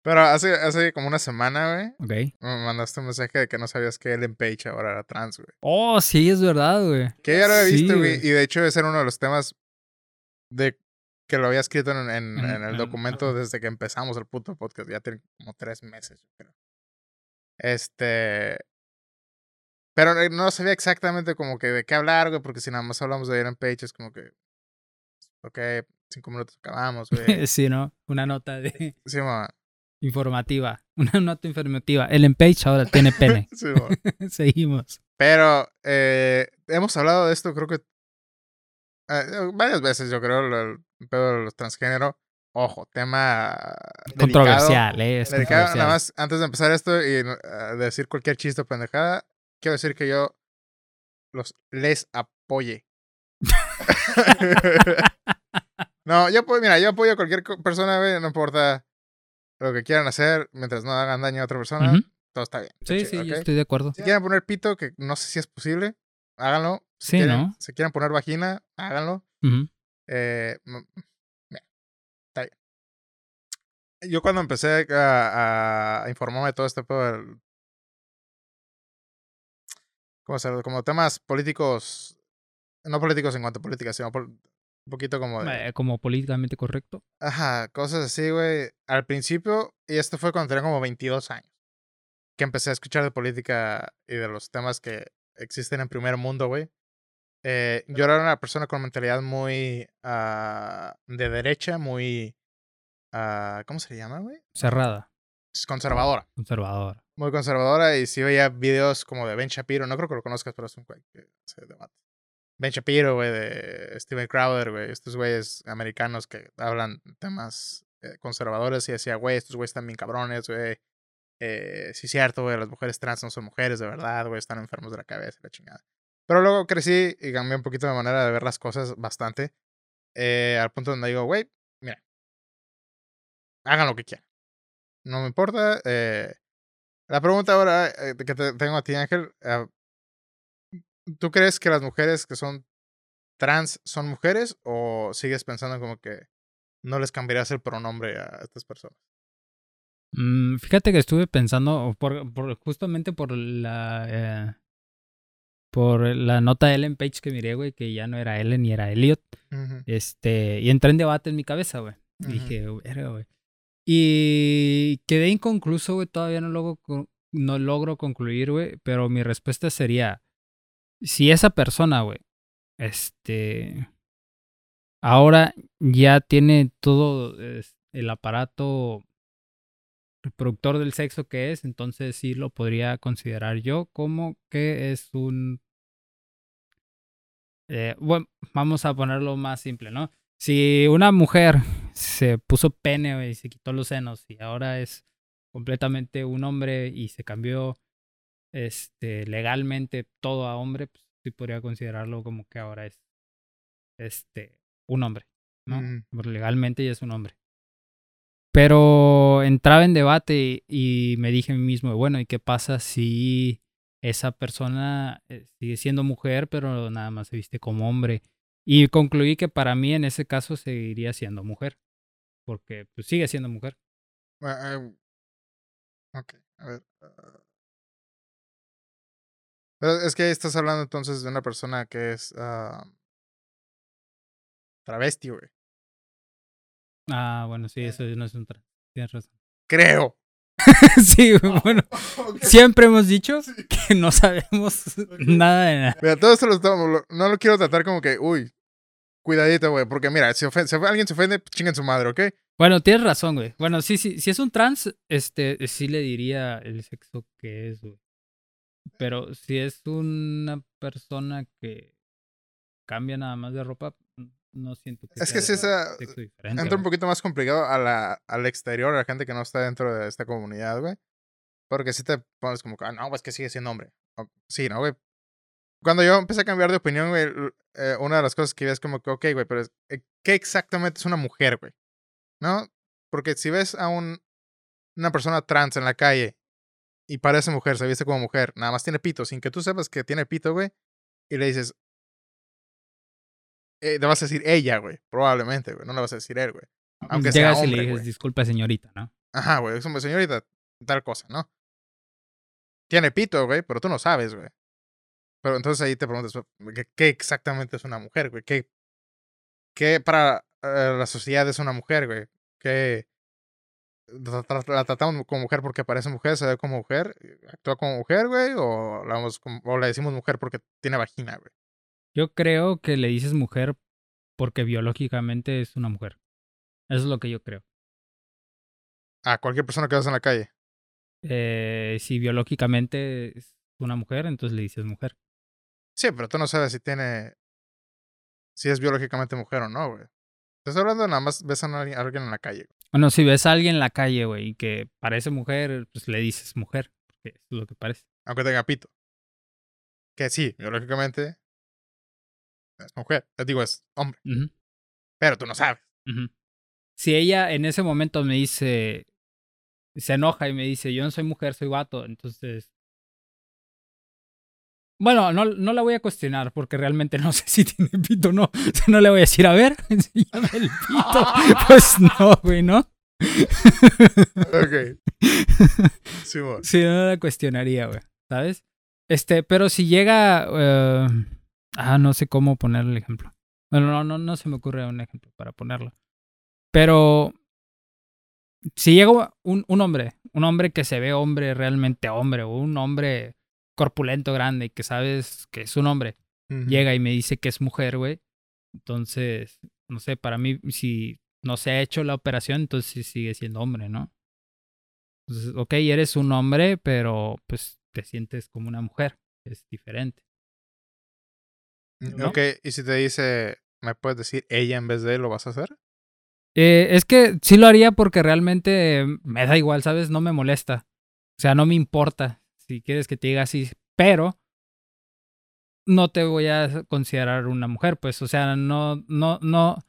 pero hace, hace como una semana, güey, Ok. me mandaste un mensaje de que no sabías que Ellen Page ahora era trans, güey. Oh, sí, es verdad, güey. Que ya lo había visto, güey. Y de hecho ese era uno de los temas de que lo había escrito en, en- En- el en- documento desde que empezamos el puto podcast. Ya tiene como tres meses, creo. Este... Pero no sabía exactamente como que de qué hablar, güey, porque si nada más hablamos de Ellen Page es como que... Ok, cinco minutos acabamos, güey. sí, ¿no? Una nota de Sí, mamá. Informativa. Una nota informativa. Ellen Page ahora tiene pene. Sí. Seguimos. Pero eh, hemos hablado de esto, creo que eh, varias veces, yo creo, el pedo de los transgénero. Ojo, tema delicado, Controversial, ¿eh? Es delicado. controversial. Nada más, antes de empezar esto y eh, decir cualquier chiste o pendejada, quiero decir que yo los les apoye. no, yo apoyo, mira, yo apoyo a cualquier persona, no importa lo que quieran hacer, mientras no hagan daño a otra persona, todo está bien. Sí, chido, sí, yo estoy de acuerdo. Si quieren poner pito, que no sé si es posible, háganlo. Si Sí, quieren, ¿no? Si quieren poner vagina, háganlo. Eh, mira, está bien. Yo cuando empecé a, a informarme de todo este pedo ¿Cómo Como temas políticos. No políticos en cuanto a política, sino pol- un poquito como de. Eh, como políticamente correcto. Ajá, cosas así, güey. Al principio, y esto fue cuando tenía como 22 años, que empecé a escuchar de política y de los temas que existen en primer mundo, güey. Eh, yo era una persona con mentalidad muy ah, de derecha, muy... ah, ¿Cómo se le llama, güey? Cerrada. Conservadora. Conservadora. Muy conservadora y sí veía videos como de Ben Shapiro, no creo que lo conozcas, pero es un güey que se debate. Ben Shapiro, güey, de Steven Crowder, güey, estos güeyes americanos que hablan temas eh, conservadores y decía, güey, estos güeyes están bien cabrones, güey. Eh, sí, es cierto, güey, las mujeres trans no son mujeres de verdad, güey, están enfermos de la cabeza, la chingada. Pero luego crecí y cambié un poquito de manera de ver las cosas bastante. eh, al punto donde digo, güey, mira, hagan lo que quieran. No me importa. la pregunta ahora que te tengo a ti, Ángel, ¿tú crees que las mujeres que son trans son mujeres o sigues pensando como que no les cambiarías el pronombre a estas personas? Mm, fíjate que estuve pensando, por, por- justamente por la eh, por la nota de Ellen Page que miré, güey, que ya no era Ellen ni era Elliot. Este, y entré en debate en mi cabeza, güey. Ujú. Dije, verga, güey. Y quedé inconcluso, güey. Todavía no logro, no logro concluir, güey. Pero mi respuesta sería: si esa persona, güey, este. Ahora ya tiene todo el aparato reproductor del sexo que es, entonces sí lo podría considerar yo como que es un. Eh, bueno, vamos a ponerlo más simple, ¿no? Si una mujer se puso pene y se quitó los senos y ahora es completamente un hombre y se cambió este legalmente todo a hombre, pues sí podría considerarlo como que ahora es este un hombre, ¿no? Legalmente ya es un hombre. Pero entraba en debate y, y me dije a mí mismo, bueno, ¿y qué pasa si esa persona eh, sigue siendo mujer, pero nada más se viste como hombre? Y concluí que para mí en ese caso seguiría siendo mujer, porque pues, sigue siendo mujer. Ah, ah, ok, a ver. ah. Pero es que estás hablando entonces de una persona que es ah, travesti, güey. Ah, bueno, sí, eso no es un tra- Tienes razón. Creo. sí, bueno, Ok. siempre hemos dicho que no sabemos nada de nada. Mira, todo esto lo estamos, no lo quiero tratar como que, uy, cuidadito, güey, porque mira, si, ofen- si alguien se ofende, pues, chinguen su madre, ¿ok? Bueno, tienes razón, güey. Bueno, sí, sí, si es un trans, este, sí le diría el sexo que es, güey. Pero si es una persona que cambia nada más de ropa, no siento que Es que si esa entra un poquito más complicado a la, al exterior, a la gente que no está dentro de esta comunidad, güey. Porque si te pones como ah, no, pues que sigue siendo hombre. Sí, ¿no, güey? Cuando yo empecé a cambiar de opinión, güey, eh, una de las cosas que vi es como que, ok, güey, pero eh, ¿qué exactamente es una mujer, güey? ¿No? Porque si ves a un, una persona trans en la calle y parece mujer, se viste como mujer, nada más tiene pito, sin que tú sepas que tiene pito, güey, y le dices, eh, le vas a decir ella, güey, probablemente, güey, no le vas a decir él, güey. Aunque sea Llegas y le hombre, dices, disculpa, señorita, ¿no? Ajá, güey, es como señorita, tal cosa, ¿no? Tiene pito, güey, pero tú no sabes, güey. Pero entonces ahí te preguntas, ¿qué, qué exactamente es una mujer, güey? ¿Qué, qué para eh, la sociedad es una mujer, güey? ¿Qué la, tra- la tratamos como mujer porque parece mujer, se ve como mujer, actúa como mujer, güey? ¿O o le decimos mujer porque tiene vagina, güey? Yo creo que le dices mujer porque biológicamente es una mujer. Eso es lo que yo creo. A cualquier persona que vas en la calle. Eh, si biológicamente es una mujer, entonces le dices mujer. Sí, pero tú no sabes si tiene. Si es biológicamente mujer o no, güey. Estoy hablando nada más ves a alguien, a alguien en la calle. Bueno, si ves a alguien en la calle, güey, y que parece mujer, pues le dices mujer, porque es lo que parece. aunque tenga pito. Que sí, biológicamente es mujer. Eh, Digo, es hombre. Pero tú no sabes. Si ella en ese momento me dice, se enoja y me dice, yo no soy mujer, soy vato, entonces Bueno, no, no la voy a cuestionar porque realmente no sé si tiene pito o no. O sea, no le voy a decir, a ver, enséñame el pito. Pues no, güey, ¿no? Ok. Sí, bueno. Sí, no la cuestionaría, güey, ¿sabes? Este, pero si llega... eh, ah, no sé cómo poner el ejemplo. Bueno, no, no, no se me ocurre un ejemplo para ponerlo. Pero si llega un, un hombre, un hombre que se ve hombre, realmente hombre, o un hombre corpulento, grande, y que sabes que es un hombre, llega y me dice que es mujer, güey. Entonces, no sé, para mí, si no se ha hecho la operación, entonces sigue siendo hombre, ¿no? Entonces, ok, eres un hombre, pero pues te sientes como una mujer. Es diferente. ¿no? Ok, y si te dice, ¿me puedes decir ella en vez de él, lo vas a hacer? Eh, es que sí lo haría porque realmente me da igual, ¿sabes? No me molesta. O sea, no me importa si quieres que te diga así, pero no te voy a considerar una mujer, pues, o sea, no, no, no,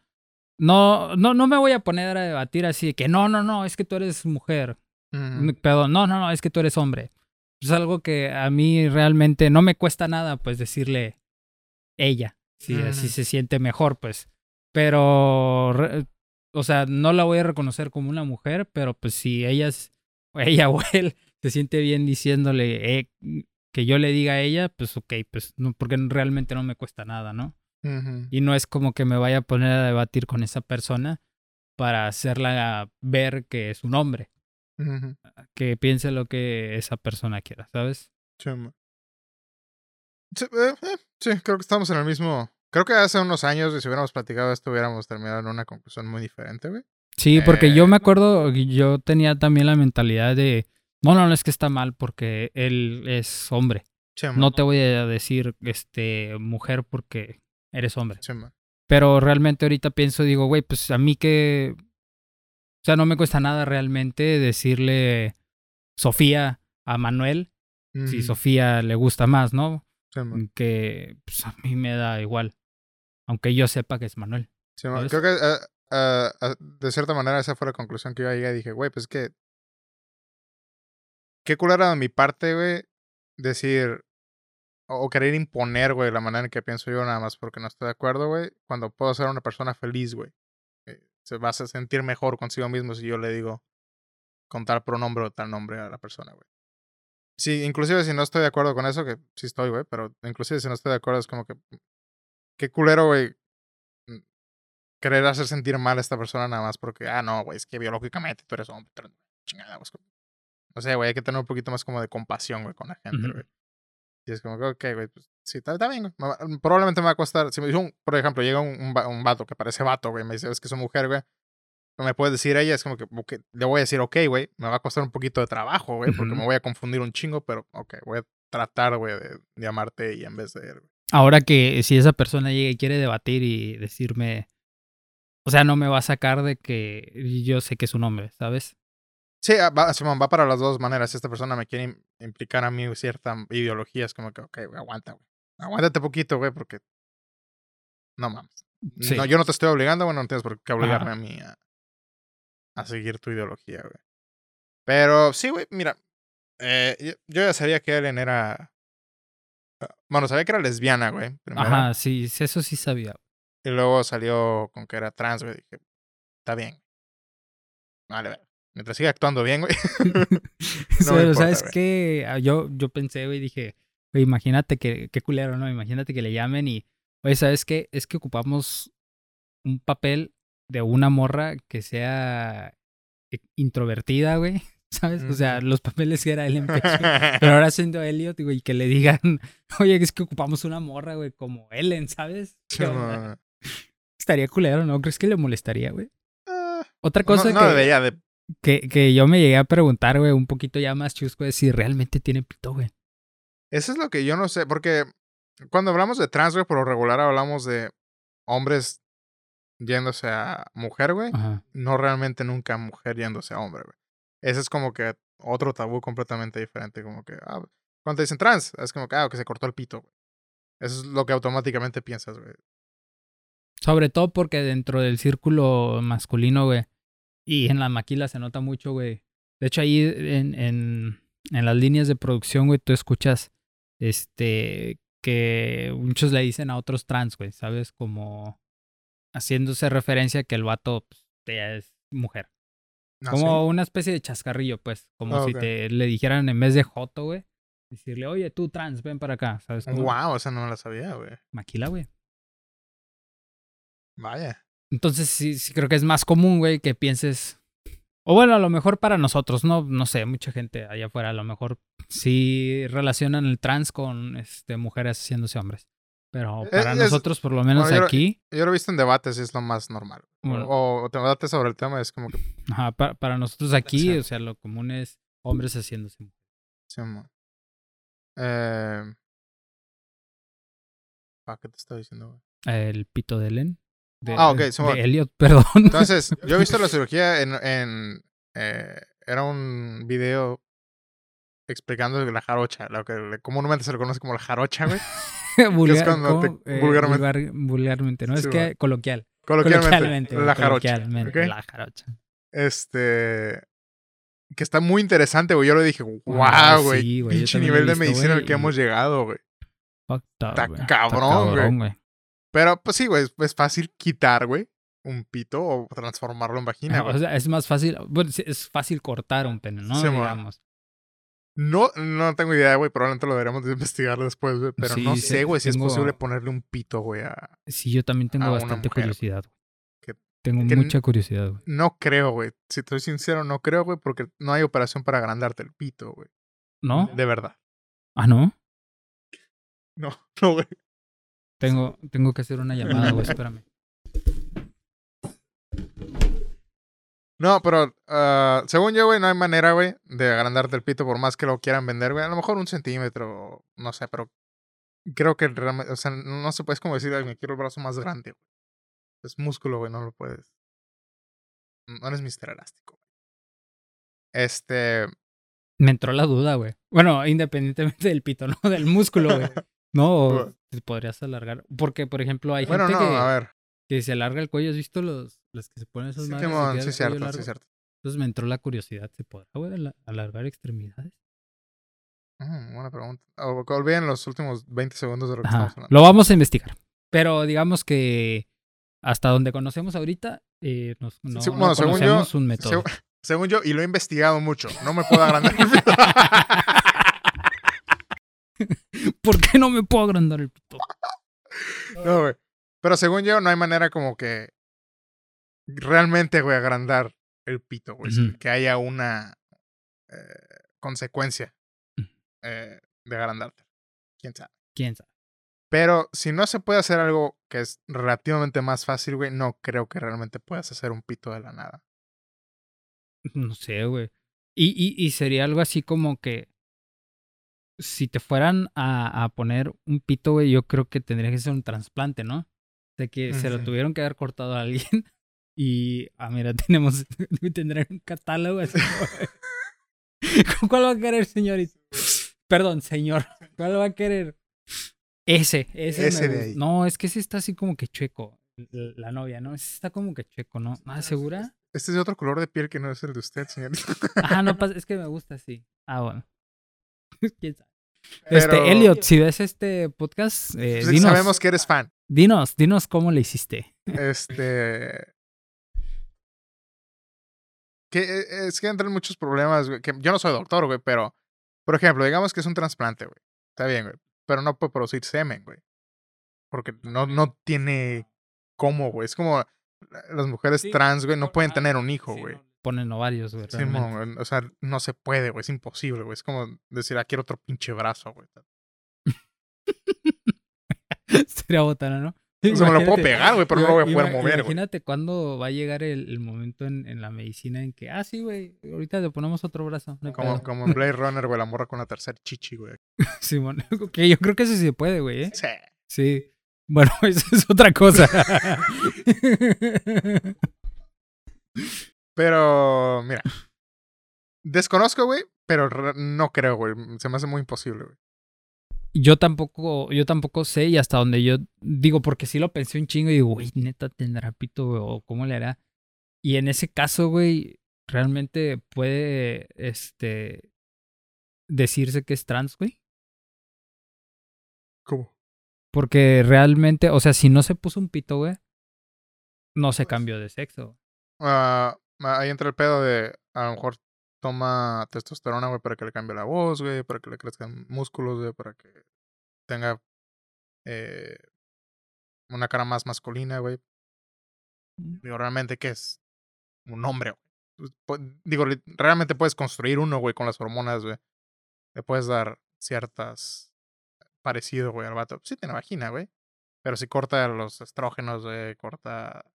no, no, no me voy a poner a debatir así de que no, no, no, es que tú eres mujer. Ujú. Perdón, no, no, no, es que tú eres hombre. Es algo que a mí realmente no me cuesta nada, pues, decirle ella, si así se siente mejor, pues. Pero, o sea, no la voy a reconocer como una mujer, pero pues si ella, es, ella o él se siente bien diciéndole eh, que yo le diga a ella, pues ok, pues no, porque realmente no me cuesta nada, ¿no? Y no es como que me vaya a poner a debatir con esa persona para hacerla ver que es un hombre, Ujú. que piense lo que esa persona quiera, ¿sabes? Sí, ma. Sí, eh, eh, sí, creo que estamos en el mismo. Creo que hace unos años, si hubiéramos platicado esto, hubiéramos terminado en una conclusión muy diferente, güey. Sí, porque yo me acuerdo, yo tenía también la mentalidad de, no, no, no es que está mal porque él es hombre. Sí. No te voy a decir, este, mujer porque eres hombre. Sí. Pero realmente ahorita pienso, digo, güey, pues a mí que, o sea, no me cuesta nada realmente decirle Sofía a Manuel, si. Sofía le gusta más, ¿no? Sí. Que pues, a mí me da igual, aunque yo sepa que es Manuel. Creo que eh, eh, eh, de cierta manera esa fue la conclusión que yo llegué y dije, güey, pues es que. Qué culera de mi parte, güey, decir. O, querer imponer, güey, la manera en que pienso yo nada más porque no estoy de acuerdo, güey. Cuando puedo ser una persona feliz, güey. Eh, Se va a sentir mejor consigo mismo si yo le digo con tal pronombre o tal nombre a la persona, güey. Sí, inclusive si no estoy de acuerdo con eso, que sí estoy, güey, pero inclusive si no estoy de acuerdo es como que. Qué culero, güey. mm, Querer hacer sentir mal a esta persona nada más porque, ah, no, güey, es que biológicamente tú eres hombre. tú eres- Chingada. Es No sé, güey, hay que tener un poquito más como de compasión, güey, con la gente, güey. Y es como que, ok, güey, pues sí, está, está bien, güey. Me va- Probablemente me va a costar. Si me dice un, por ejemplo, llega un, un, un vato que parece vato, güey, me dice, es que soy mujer, güey. No me puedes decir ella, es como que, le voy a decir, ok, güey, me va a costar un poquito de trabajo, güey, porque me voy a confundir un chingo, pero, ok, voy a tratar, güey, de llamarte ella en vez de él. Ahora que si esa persona llega y quiere debatir y decirme, o sea, no me va a sacar de que yo sé que es un hombre, ¿sabes? Sí, ah, va, Simón, va para las dos maneras. Si esta persona me quiere im- implicar a mí cierta ideología, es como que, ok, güey, aguanta, güey. Aguántate poquito, güey, porque. No mames. Sí. No, yo no te estoy obligando, bueno, no tienes por qué obligarme Ajá. a mí a, a seguir tu ideología, güey. Pero sí, güey, mira. eh, yo, yo ya sabía que Ellen era. ah, Bueno, sabía que era lesbiana, güey. primero, Ajá, sí, sí, eso sí sabía. Y luego salió con que era trans, güey. Dije, está bien. Vale, vale. Mientras siga actuando bien, güey. No Pero, ¿sabes qué? Yo, yo pensé, güey, dije, güey, imagínate que, qué culero, ¿no? Imagínate que le llamen y, oye, ¿sabes qué? Es que ocupamos un papel de una morra que sea eh, introvertida, güey, ¿sabes? O sea, los papeles que era Ellen Page, güey, pero ahora siendo Elliot, güey, que le digan, oye, es que ocupamos una morra, güey, como Ellen, ¿sabes? Estaría culero, ¿no? ¿Crees que le molestaría, güey? Ah, Otra no, cosa no que, debería de. Que, que yo me llegué a preguntar, güey, un poquito ya más chusco, es si realmente tiene pito, güey. Eso es lo que yo no sé, porque cuando hablamos de trans, güey, por lo regular hablamos de hombres yéndose a mujer, güey. No realmente nunca mujer yéndose a hombre, güey. Ese es como que otro tabú completamente diferente. Como que, ah, cuando te dicen trans, es como que, ah, que se cortó el pito, güey. Eso es lo que automáticamente piensas, güey. Sobre todo porque dentro del círculo masculino, güey, y en la maquila se nota mucho, güey. De hecho, ahí en, en, en las líneas de producción, güey, tú escuchas este, que muchos le dicen a otros trans, güey, ¿sabes? Como haciéndose referencia a que el vato pues, ya es mujer. Ah, Como una especie de chascarrillo, pues. Como Ah, si te le dijeran en vez de Joto, güey. Decirle, oye, tú trans, ven para acá. ¿Sabes? cómo? Wow, esa no me la sabía, güey. Maquila, güey. Vaya. Entonces sí, sí creo que es más común, güey, que pienses. O bueno, a lo mejor para nosotros, no, no sé, mucha gente allá afuera a lo mejor sí relacionan el trans con este, mujeres haciéndose hombres. Pero para es- nosotros, por lo menos bueno, yo- aquí, Yo lo he visto en debates y es lo más normal. Bueno. O, o debates sobre el tema es como que... ajá, pa- para nosotros aquí, Sí. o sea, lo común es hombres haciéndose mujeres. sí, eh... ah, ¿Qué te estaba diciendo, güey? El pito de Ellen. De, Ah, ok, de Simón. Elliot, perdón. Entonces, yo he visto la cirugía en... en eh, era un video explicando la jarocha, lo que comúnmente se le conoce como la jarocha, güey. Vulgar- cuando te-. Eh, vulgarmente- vulgar- vulgarmente, ¿no? Sí, es que bueno. coloquial. Coloquialmente, la jarocha. coloquialmente, ¿ok? La jarocha. Este... Que está muy interesante, güey. Yo le dije, wow, Ah, güey. sí, pinche nivel de visto, medicina al güey, que y- hemos llegado, güey. Está cabrón, güey. Pero, pues sí, güey, es, es fácil quitar, güey, un pito o transformarlo en vagina, Ajá, güey. O sea, es más fácil, bueno, es fácil cortar un pene, ¿no? Sí, mo. Digamos. No, no tengo idea, güey, probablemente lo deberíamos de investigar después, güey. Pero Sí, no sí, sé, güey, si tengo- es posible ponerle un pito, güey, a... Sí, yo también tengo bastante mujer, curiosidad, güey. que- Tengo que- mucha curiosidad, güey. No creo, güey. Si te soy sincero, no creo, güey, porque no hay operación para agrandarte el pito, güey. ¿No? De verdad. Ah, ¿no? No, no, güey. Tengo, tengo que hacer una llamada, güey, espérame. No, pero ah, según yo, güey, no hay manera, güey, de agrandarte el pito por más que lo quieran vender, güey. A lo mejor un centímetro, no sé, pero creo que realmente, o sea, no se puede, es como decir, "Ay, me quiero el brazo más grande, güey. Es músculo, güey, no lo puedes. No eres Mister Elástico, güey. Este, Me entró la duda, güey. Bueno, independientemente del pito, ¿no? Del músculo, güey. No, te podrías alargar. Porque, por ejemplo, hay bueno, gente no, que, a ver. que se alarga el cuello. ¿Has visto los, los que se ponen esas Sí, Simón, queda sí, cierto, cuello sí, largo? cierto. Entonces me entró la curiosidad. ¿Se podrá, güey, alargar extremidades? Mm, buena pregunta. Olviden los últimos 20 segundos de lo que Ajá. estamos hablando. Lo vamos a investigar. Pero digamos que hasta donde conocemos ahorita, eh, nos, no, Sí, no bueno, según yo- conocemos un método. Según, según yo, y lo he investigado mucho, no me puedo agrandar. ¿Por qué no me puedo agrandar el pito? No, güey. Pero según yo, no hay manera como que realmente, güey, agrandar el pito, güey. Que haya una eh, consecuencia Mm. eh, de agrandarte. Quién sabe. ¿Quién sabe? Pero si no se puede hacer algo que es relativamente más fácil, güey, no creo que realmente puedas hacer un pito de la nada. No sé, güey. Y, y, y sería algo así como que si te fueran a, a poner un pito, güey, yo creo que tendría que ser un trasplante, ¿no? De que se lo tuvieron que haber cortado a alguien. Y, ah, mira, tenemos, tendrán un catálogo así. ¿Cuál va a querer, señorita? Perdón, señor. ¿Cuál va a querer? Ese, ese. me de ahí. No, es que ese está así como que chueco. La novia, ¿no? Ese está como que chueco, ¿no? ¿Ah, segura? Este es de otro color de piel que no es el de usted, señor. Ah, no pasa, es que me gusta así. Ah, bueno. ¿Quién sabe? Pero- Este, Elliot, si ves este podcast, eh, Sí, dinos, Sabemos que eres fan. dinos, dinos cómo le hiciste. Este. Que eh, es que entran muchos problemas, güey. Que yo no soy doctor, güey, pero. Por ejemplo, digamos que es un trasplante, güey. Está bien, güey. Pero no puede producir semen, güey. Porque no, no tiene cómo, güey. Es como las mujeres Sí, trans, güey, no pueden tener un hijo, güey. Ponen ovarios, güey. Güey, o sea, no se puede, güey. Es imposible, güey. Es como decir, ah, quiero otro pinche brazo, güey. Sería botana, ¿no? O sea, me lo puedo pegar, güey, pero no lo voy a poder mover, güey. Imagínate cuándo va a llegar el, el momento en, en la medicina en que, ah, sí, güey, ahorita le ponemos otro brazo. No Como, pedo". como en Blade Runner, güey, la morra con la tercera chichi, güey. Simón, ok, yo creo que eso sí se puede, güey, ¿eh? Sí. Sí. Bueno, eso es otra cosa. Pero, mira. Desconozco, güey, pero no creo, güey. Se me hace muy imposible, güey. yo tampoco, yo tampoco sé, y hasta donde yo digo, porque sí lo pensé un chingo y digo, güey, neta tendrá pito, güey, o cómo le hará. Y en ese caso, güey, realmente puede, este, decirse que es trans, güey. ¿Cómo? Porque realmente, o sea, si no se puso un pito, güey, no se cambió de sexo. Ah, ahí entra el pedo de a lo mejor toma testosterona, güey, para que le cambie la voz, güey, para que le crezcan músculos, güey, para que tenga eh, una cara más masculina, güey. Mm. Digo, realmente, ¿qué es? Un hombre, güey. Pues, digo, realmente puedes construir uno, güey, con las hormonas, güey. Le puedes dar ciertas parecido, güey, al vato. Sí tiene vagina, güey. Pero si corta los estrógenos, güey, corta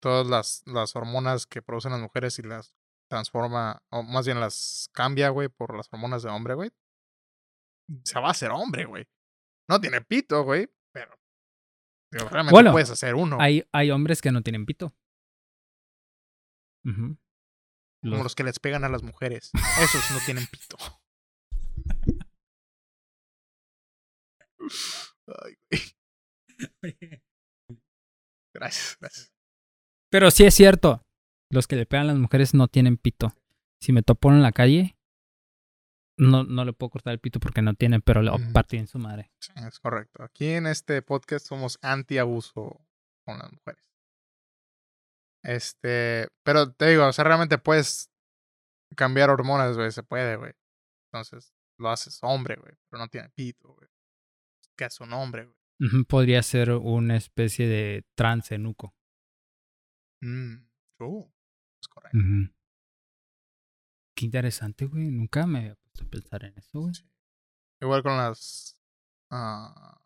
todas las, las hormonas que producen las mujeres y las transforma, o más bien las cambia, güey, por las hormonas de hombre, güey. Se va a hacer hombre, güey. No tiene pito, güey, pero, realmente Bueno, puedes hacer uno. Hay, hay hombres que no tienen pito. Como Los- los que les pegan a las mujeres. Esos no tienen pito. Ay, güey. Gracias, gracias. Pero sí es cierto. Los que le pegan a las mujeres no tienen pito. Si me topo en la calle, no, no le puedo cortar el pito porque no tiene, pero le partí en su madre. Sí, es correcto. Aquí en este podcast somos anti-abuso con las mujeres. Este, pero te digo, o sea, realmente puedes cambiar hormonas, güey, se puede, güey. Entonces, lo haces hombre, güey, pero no tiene pito, güey. ¿Qué es un hombre, güey? Podría ser una especie de transenuco. Mm, true. Es correcto. Qué interesante, güey. Nunca me había puesto a pensar en eso, güey. Sí. Igual con las ah,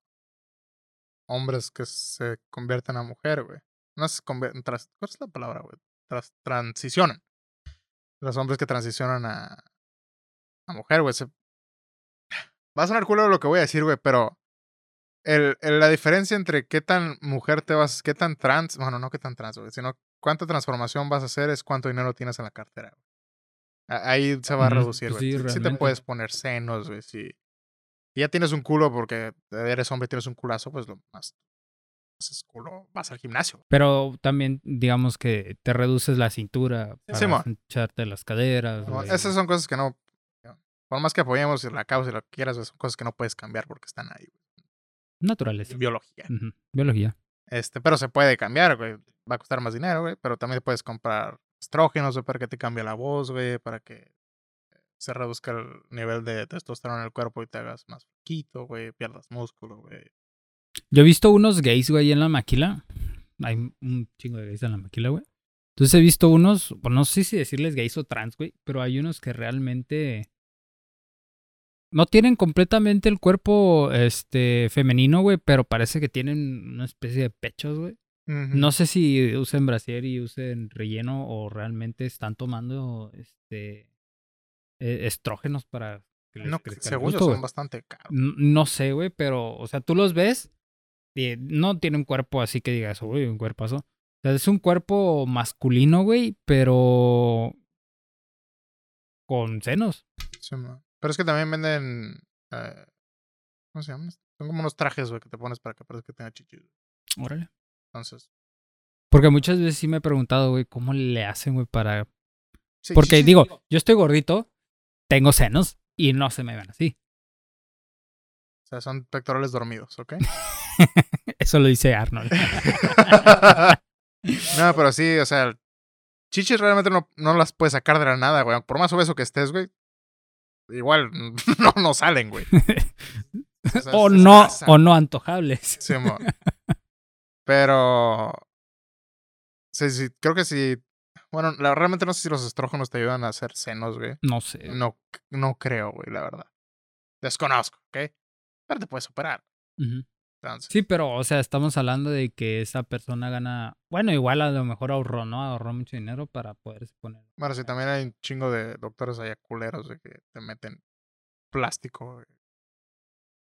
hombres que se convierten a mujer, güey. No se convierten, ¿cuál es la palabra, güey? Tras, transicionan. Los hombres que transicionan a, a mujer, güey. Se... Va a sonar culo lo que voy a decir, güey, pero el, el- la diferencia entre qué tan mujer te vas, qué tan trans, bueno, no qué tan trans, güey, sino cuánta transformación vas a hacer es cuánto dinero tienes en la cartera, güey. Ahí se va a Ujú, reducir, pues güey. sí, Sí- sí te puedes poner senos, güey, si ya tienes un culo porque eres hombre y tienes un culazo, pues lo más haces culo, vas al gimnasio. Pero también, digamos que te reduces la cintura para echarte las caderas. ¿no? Esas son cosas que no, por más que apoyemos la causa y lo que quieras, son cosas que no puedes cambiar porque están ahí, güey. Naturaleza. Biología. Biología. Este, pero se puede cambiar, güey. Va a costar más dinero, güey. Pero también puedes comprar estrógenos, güey, para que te cambie la voz, güey, para que se reduzca el nivel de testosterona en el cuerpo y te hagas más flaquito, güey, pierdas músculo, güey. Yo he visto unos gays, güey, en la maquila. Hay un chingo de gays en la maquila, güey. Entonces he visto unos, bueno, no sé si decirles gays o trans, güey, pero hay unos que realmente no tienen completamente el cuerpo este femenino, güey, pero parece que tienen una especie de pechos, güey. No sé si usen brasier y usen relleno o realmente están tomando este eh, estrógenos para que les No, según yo gusto, son bastante caros. No sé, güey, pero, o sea, tú los ves y no tiene un cuerpo así que digas, uy, un cuerpazo. O sea, es un cuerpo masculino, güey, pero con senos. Sí. Pero es que también venden. eh, ¿Cómo se llaman? Son como unos trajes, güey, que te pones para que parezca que tenga chichis. Órale. Entonces. Porque muchas veces sí me he preguntado, güey, ¿cómo le hacen, güey, para... sí, Porque chichis, digo, yo estoy gordito, tengo senos y no se me ven así. O sea, son pectorales dormidos, ¿ok? Eso lo dice Arnold. no, pero sí, o sea, chichis realmente no, no las puedes sacar de la nada, güey. Por más obeso que estés, güey. Igual no, no salen, güey. O sea, no, o no antojables. Sí. Pero. Sí, sí, creo que sí. Bueno, la- realmente no sé si los estrógenos te ayudan a hacer senos, güey. No sé. No, no creo, güey, la verdad. Desconozco, ¿ok? Pero te puedes operar. Ujú. Entonces, Sí, pero, o sea, estamos hablando de que esa persona gana. Bueno, igual a lo mejor ahorró, ¿no? Ahorró mucho dinero para poderse poner. Bueno, sí, también hay un chingo de doctores allá culeros de que te meten plástico.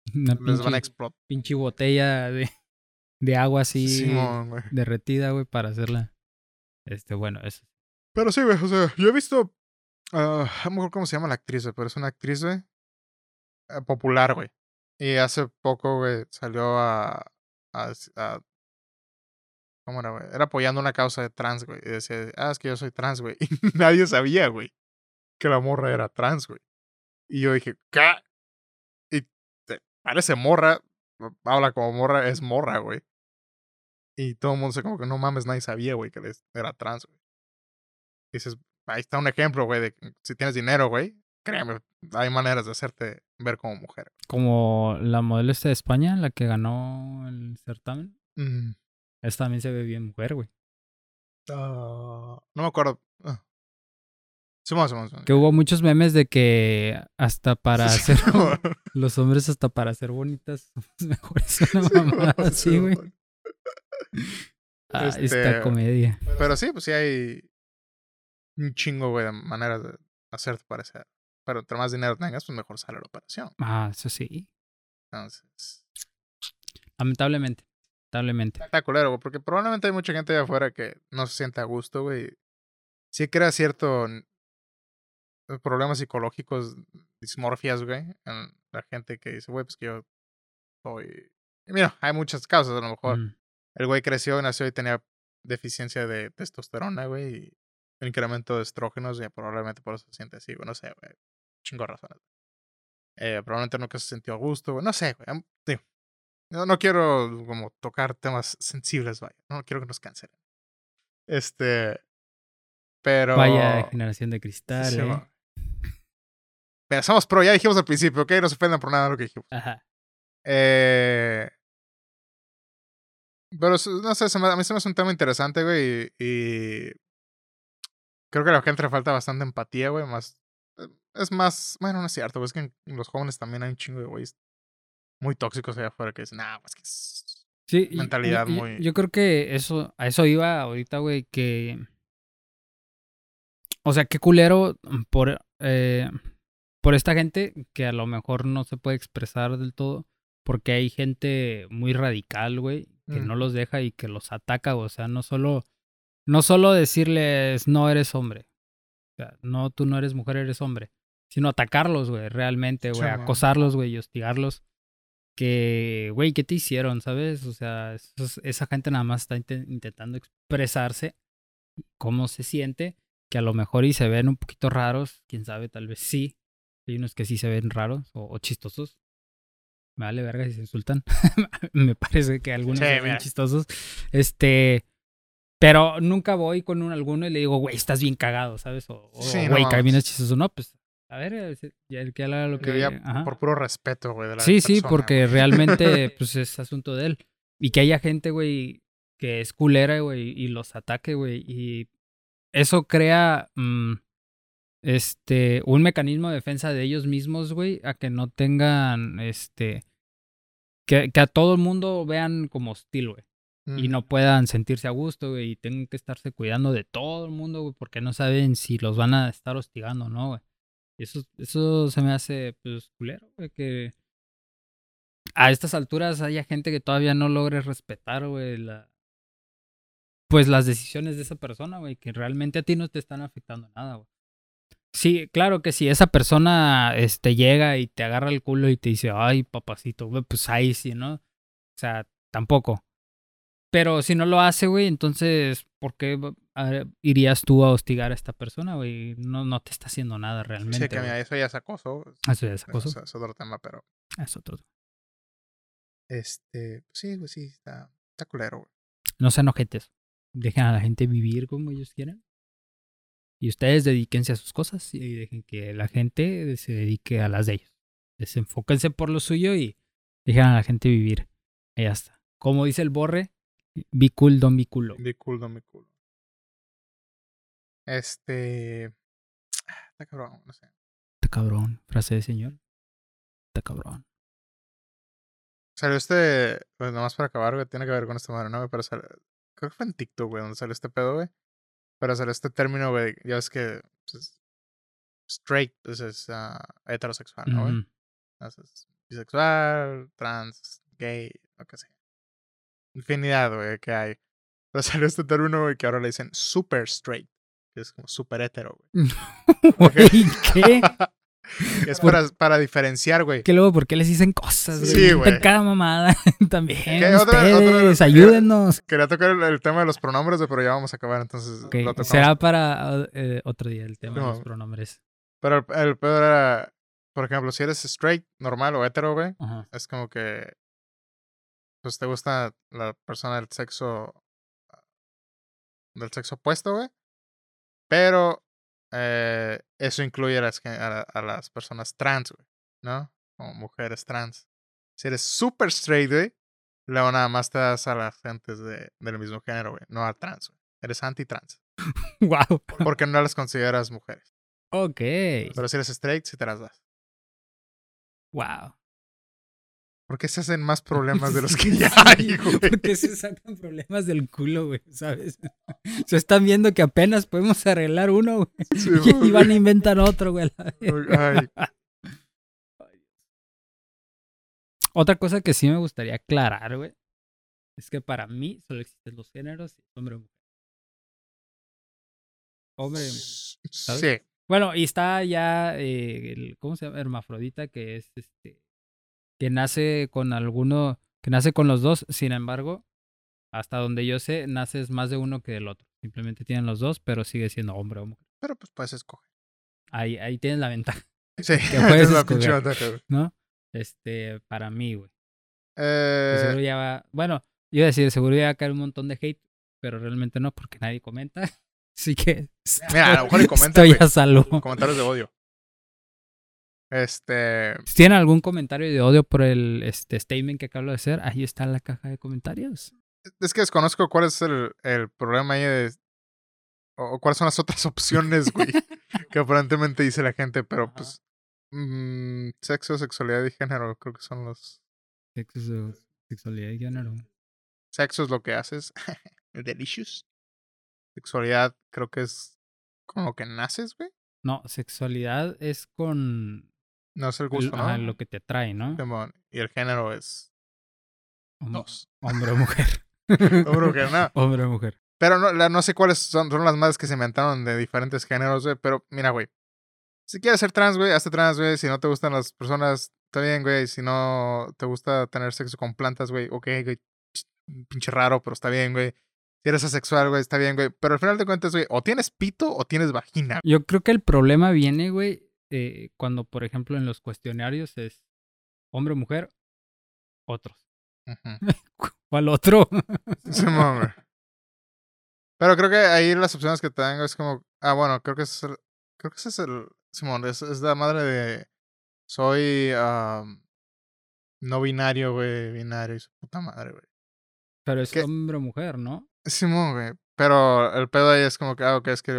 Una Les van a explotar. pinche botella de, de agua así Simón, güey. derretida, güey, para hacerla. Este, bueno, eso. Pero sí, güey, o sea, yo he visto. ah, no me acuerdo cómo se llama la actriz, güey, pero es una actriz, güey. eh, popular, güey. Y hace poco, güey, salió a, ¿Cómo era, güey? Era apoyando una causa de trans, güey. Y decía, ah, es que yo soy trans, güey. Y nadie sabía, güey, que la morra era trans, güey. Y yo dije, ¿qué? Y te- parece morra, habla como morra, es morra, güey. Y todo el mundo se como que no mames, nadie sabía, güey, que era trans, güey. Dices, ahí está un ejemplo, güey, de si tienes dinero, güey, créeme, hay maneras de hacerte ver como mujer. Como la modelo esta de España, la que ganó el certamen. Mm. Esta también se ve bien mujer, güey. Ah, no me acuerdo. Uh. Que hubo muchos memes de que hasta para hacer los hombres hasta para ser bonitas mejores así, güey. Ah, esta comedia. Pero sí, pues sí hay un chingo, güey, de maneras de hacerte parecer. Pero entre más dinero tengas, pues mejor sale la operación. Ah, eso sí. Entonces, Lamentablemente. Lamentablemente. está culero, güey, porque probablemente hay mucha gente allá afuera que no se siente a gusto, güey. Sí crea cierto n- problemas psicológicos, dismorfias, güey, en la gente que dice, güey, pues que yo soy... Y mira, hay muchas causas, a lo mejor. Mm. El güey creció, nació y tenía deficiencia de testosterona, güey, y un incremento de estrógenos, y probablemente por eso se siente así, güey, no sé, güey. Chingo de razones. Eh, probablemente nunca se sintió a gusto, güey, no sé, güey. digo, no, no quiero como tocar temas sensibles, vaya, no quiero que nos cancelen. Este, pero... Vaya generación de cristal, Sí, eh. va. Mira, somos pro, ya dijimos al principio, ¿ok? No se ofendan por nada de lo que dijimos. Ajá. Eh, pero no sé, me- a mí se me hace un tema interesante, güey. Y, y creo que a la gente le falta bastante empatía, güey. Más, eh, es más, bueno, no es cierto. Es que en, los jóvenes también hay un chingo de güeyes muy tóxicos allá afuera que dicen, nah, pues que es. Sí, Mentalidad muy- Yo creo que eso, a eso iba ahorita, güey, que. O sea, qué culero por, eh, por esta gente que a lo mejor no se puede expresar del todo, porque hay gente muy radical, güey, que Mm. no los deja y que los ataca, o sea, no solo, no solo decirles no eres hombre, o sea, no, tú no eres mujer, eres hombre, sino atacarlos, güey, realmente, güey, acosarlos, güey, y hostigarlos que, güey, ¿qué te hicieron? ¿Sabes? O sea, esos- esa gente nada más está inte- intentando expresarse cómo se siente, que a lo mejor y se ven un poquito raros, quién sabe, tal vez sí. Hay unos que sí se ven raros o, o chistosos. Me vale verga si se insultan. Me parece que algunos Sí, se ven mira. chistosos. Este. Pero nunca voy con un alguno y le digo, güey, estás bien cagado, ¿sabes? O, o, Sí, no güey, caminas chistoso. No, pues, a ver, eh, ya que haga lo que. ajá. por puro respeto, güey. de la Sí, sí, porque güey. realmente, pues es asunto de él. Y que haya gente, güey, que es culera, güey, y los ataque, güey. Y eso crea, mm, este, un mecanismo de defensa de ellos mismos, güey, a que no tengan, este, que, que a todo el mundo vean como hostil, güey. Y no puedan sentirse a gusto, güey, y tengan que estarse cuidando de todo el mundo, güey, porque no saben si los van a estar hostigando o no, güey. Eso, eso se me hace, pues, culero, güey, que a estas alturas haya gente que todavía no logre respetar, güey. Pues las decisiones de esa persona, güey, que realmente a ti no te están afectando nada, güey. Sí, claro que si esa persona este, llega y te agarra el culo y te dice, ay, papacito, güey, pues ahí sí, ¿no? O sea, tampoco. Pero si no lo hace, güey, entonces, ¿por qué irías tú a hostigar a esta persona, güey? No, no te está haciendo nada realmente. Sí, que mira, eso ya es acoso. Eso ya es Eso acoso. es- es otro tema, pero. Es otro. Este. Sí, güey, sí, está, está culero, güey. No sean ojetes. Dejen a la gente vivir como ellos quieran. Y ustedes dedíquense a sus cosas y dejen que la gente se dedique a las de ellos. Desenfóquense por lo suyo y dejen a la gente vivir. Y ya está. Como dice el borre, be cool, don't be. Be cool, me cool. Este. Está cabrón, no sé. Está cabrón. Frase de señor. Está cabrón. Salió este. Pues nomás para acabar, güey. Tiene que ver con esta madre, ¿no? Pero salió- Creo que fue en TikTok, güey, donde salió este pedo, güey. Pero salió este término, güey. Ya ves que. Pues, straight, pues es ah, heterosexual, ¿no, güey? Entonces, bisexual, trans, gay, lo que sea. Infinidad, güey, que hay. Pero salió este término, güey, que ahora le dicen super straight. Que es como super hetero, güey. ¿qué? Que es para, para diferenciar, güey. ¿Qué luego? ¿Por qué les dicen cosas, güey? Sí, güey. Cada mamada. También. ¿Qué? Otra- otra- ustedes, ayúdennos. Quería tocar el, el tema de los pronombres, güey, pero ya vamos a acabar, entonces Ok, lo. Será para eh, otro día el tema de los No. pronombres. Pero el, el peor era por ejemplo, si eres straight, normal o hetero, güey, Ajá. es como que. Pues te gusta la persona del sexo. Del sexo opuesto, güey. Pero. eh, eso incluye a las, a, la- a las personas trans, güey. ¿No? Como mujeres trans. Si eres super straight, güey. Luego nada más te das a las gentes de, del mismo género, güey. No a trans, güey. Eres anti-trans. Wow. Porque no las consideras mujeres. Ok. Pero si eres straight, sí te las das. Wow. ¿Por qué se hacen más problemas de los que ya hay, güey? Porque se sacan problemas del culo, güey, ¿sabes? Se están viendo que apenas podemos arreglar uno, güey. Sí, Y van a inventar otro, güey. Ay, Otra cosa que sí me gustaría aclarar, güey, es que para mí solo existen los géneros, hombre o mujer. Hombre. sí. Bueno, y está ya eh, el, ¿cómo se llama? Hermafrodita, que es este, que nace con alguno, que nace con los dos, sin embargo, hasta donde yo sé, naces más de uno que del otro. Simplemente tienen los dos, pero sigue siendo hombre o mujer. Pero pues puedes escoger. Ahí, ahí tienes la ventaja, Sí, puedes es escoger. ventaja. ¿no? Este, para mí, güey. Eh, seguro ya va, bueno, iba a decir, seguro ya va a caer un montón de hate, pero realmente no, porque nadie comenta. Así que. Mira, a lo mejor y comentan, Estoy güey. a salvo. comentarios de odio. Este. Si tienen algún comentario de odio por el este statement que acabo de hacer, ahí está la caja de comentarios. Es que desconozco cuál es el, el problema ahí de. O, cuáles son las otras opciones, güey. que aparentemente dice la gente, pero Ajá. pues. mm, sexo, sexualidad y género, creo que son los. Sexo, sexualidad y género. Sexo es lo que haces. Delicious. Sexualidad creo que es con lo que naces, güey. No, sexualidad es con No es el gusto, ¿no? ajá, lo que te atrae, ¿no? Simón. Y el género es Hom- dos. Hombre o mujer. Seguro que no. Hombre o mujer. Pero no, la- no sé cuáles son, son las madres que se inventaron de diferentes géneros, güey. Pero mira, güey. Si quieres ser trans, güey, hazte trans, güey. Si no te gustan las personas, está bien, güey. Si no te gusta tener sexo con plantas, güey, ok, güey. Pinche raro, pero está bien, güey. Si eres asexual, güey, está bien, güey. Pero al final de cuentas, güey, o tienes pito o tienes vagina. Yo creo que el problema viene, güey, eh, cuando, por ejemplo, en los cuestionarios es hombre o mujer, otros. ¿Cuál otro? Simón, güey. Pero creo que ahí las opciones que te dan es como. Ah, bueno, creo que ese es el. Creo que ese es el. Simón, es, es la madre de. Soy. no binario, güey. Binario y su puta madre, güey. Pero es hombre o mujer, ¿no? Simón, güey. Pero el pedo ahí es como que. Ah, ok, es que.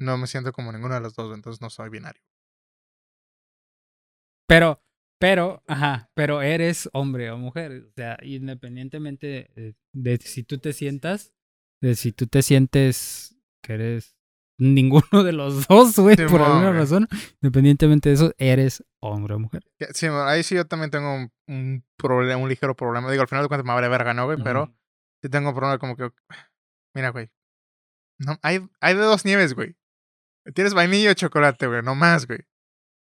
No me siento como ninguna de las dos, entonces no soy binario. Pero, pero, ajá, pero eres hombre o mujer. O sea, independientemente de, de si tú te sientas, de si tú te sientes que eres ninguno de los dos, güey, por alguna razón, independientemente de eso, eres hombre o mujer. Simón, ahí sí yo también tengo un, un problema, un ligero problema. Digo, al final de cuentas me vale verga, ¿no, güey? Pero. Sí tengo un problema como que. Mira, güey. No, hay, hay de dos nieves, güey. Tienes vainilla o chocolate, güey. No más, güey.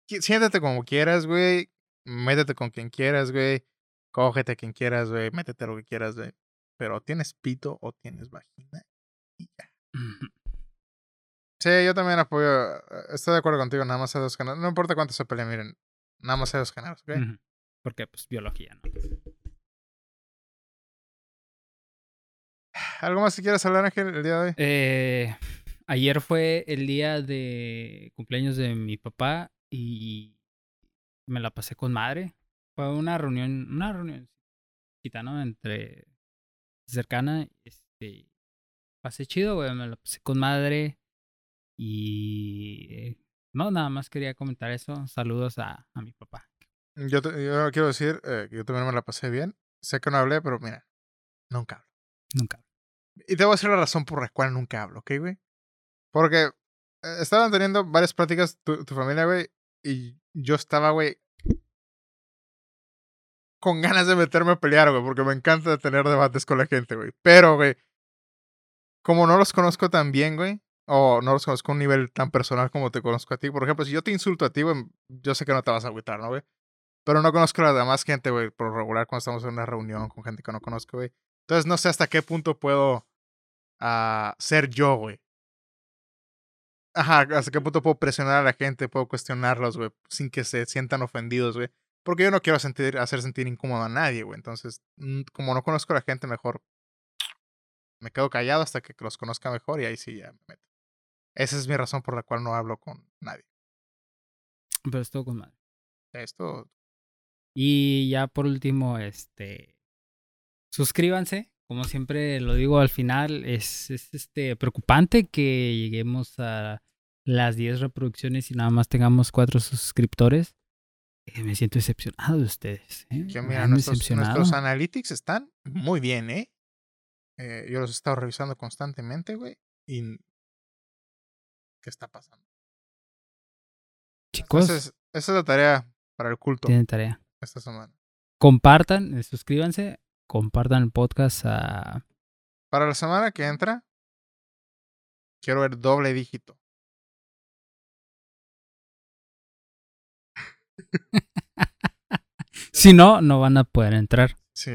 Siéntate como quieras, güey. Métete con quien quieras, güey. Cógete a quien quieras, güey. Métete lo que quieras, güey. Pero tienes pito o tienes vagina. Y ya. Sí, yo también apoyo. eh, Estoy de acuerdo contigo. Nada más hay dos géneros. No importa cuánto se peleen, miren. Nada más hay dos géneros, ¿ok? Porque, pues, biología, ¿no? ¿Algo más que quieras hablar, Ángel, el día de hoy? Eh, ayer fue el día de cumpleaños de mi papá y me la pasé con madre. Fue una reunión, una reunión ¿no? Entre cercana. Este, pasé chido, güey. Me la pasé con madre. Y eh, no, nada más quería comentar eso. Saludos a, a mi papá. Yo, te- yo quiero decir eh, que yo también me la pasé bien. Sé que no hablé, pero mira, nunca hablo. Nunca. Y te voy a decir la razón por la cual nunca hablo, ¿ok, güey? Porque eh, estaban teniendo varias pláticas tu, familia, güey, y yo estaba, güey, con ganas de meterme a pelear, güey, porque me encanta tener debates con la gente, güey. Pero, güey, como no los conozco tan bien, güey, o no los conozco a un nivel tan personal como te conozco a ti, por ejemplo, si yo te insulto a ti, güey, yo sé que no te vas a agüitar, ¿no, güey? Pero no conozco a la demás gente, güey, por regular cuando estamos en una reunión con gente que no conozco, güey. Entonces no sé hasta qué punto puedo ah, ser yo, güey. Ajá, hasta qué punto puedo presionar a la gente, puedo cuestionarlos, güey, sin que se sientan ofendidos, güey. Porque yo no quiero sentir, hacer sentir incómodo a nadie, güey. Entonces, mm, como no conozco a la gente, mejor me quedo callado hasta que los conozca mejor y ahí sí ya me meto. Esa es mi razón por la cual no hablo con nadie. Pero estuvo con madre. Esto. Y ya por último, este. Suscríbanse. Como siempre lo digo al final, es, es este preocupante que lleguemos a las 10 reproducciones y nada más tengamos 4 suscriptores. Eh, me siento decepcionado de ustedes. ¿eh? Mira, han nuestros, decepcionado. nuestros analytics están muy bien, ¿eh? Eh, Yo los he estado revisando constantemente, güey. Y. ¿Qué está pasando? Chicos, Entonces, esa es la tarea para el culto tienen tarea. esta semana. Compartan, eh, suscríbanse, compartan el podcast a Para la semana que entra, quiero ver doble dígito. Si no, no van a poder entrar. Sí.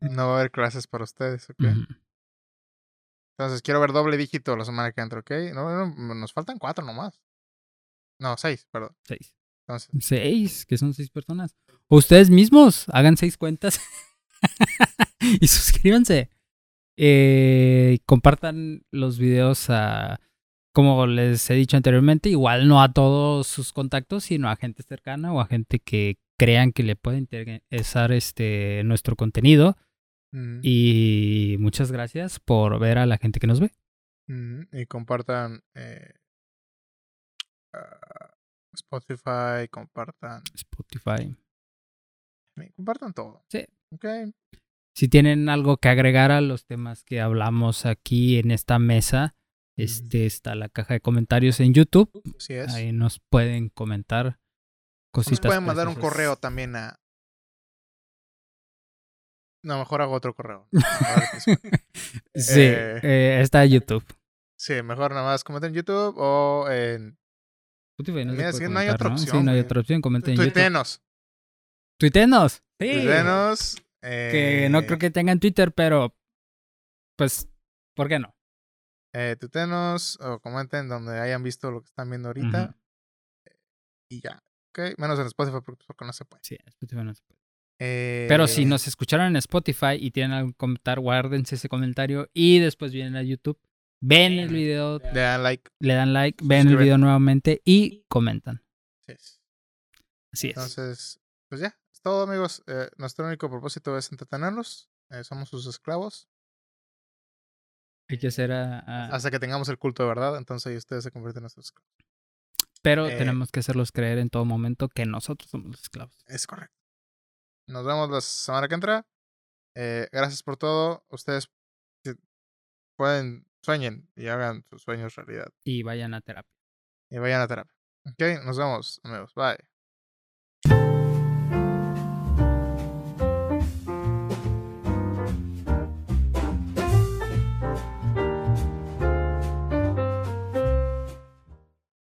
No va a haber clases para ustedes, ¿ok? Entonces quiero ver doble dígito la semana que entra, ¿ok? No, no, nos faltan cuatro nomás. No, seis, perdón. Seis. Entonces, Seis, que son seis personas. O ustedes mismos hagan seis cuentas y suscríbanse. Eh, compartan los videos a, como les he dicho anteriormente, igual no a todos sus contactos, sino a gente cercana o a gente que crean que le puede interesar este nuestro contenido. Y muchas gracias por ver a la gente que nos ve. y compartan eh, ah, Spotify, compartan, Spotify. compartan todo. Sí. ¿Ok? Si tienen algo que agregar a los temas que hablamos aquí en esta mesa, este está la caja de comentarios en YouTube. Así es. Ahí nos pueden comentar Nos cositas. pueden mandar un correo también a. No, mejor hago otro correo. Sí, Eh. eh, está en YouTube. sí, mejor nada más comenten en YouTube o en. Spotify no, Mira, sí, no hay otra ¿no? opción, Sí, no hay otra opción. Comenten en YouTube. Tuitenos. Sí. Tuitenos. Que no creo eh, que tengan Twitter, pero pues, ¿por qué no? eh, tuitenos o comenten donde hayan visto lo que están viendo ahorita. Y ya. ¿Ok? Menos en Spotify porque, porque no se puede. Sí, Spotify no se puede. Eh, Pero si nos escucharon en Spotify y tienen algún comentario, guárdense ese comentario y después vienen a YouTube, ven el video, Le dan like. le dan like, ven el video nuevamente y comentan. Sí, sí. Así es. Entonces, pues ya. Es todo, amigos. Eh, nuestro único propósito es entretenerlos. Eh, somos sus esclavos. Hay que hacer a- a- Hasta que tengamos el culto de verdad. Entonces ustedes se convierten en nuestros esclavos. pero eh, tenemos que hacerlos creer en todo momento que nosotros somos los esclavos. Es correcto. Nos vemos la semana que entra. Eh, gracias por todo. Ustedes pueden, sueñen y hagan sus sueños realidad. Y vayan a terapia. Y vayan a terapia. Ok, nos vemos, amigos. Bye.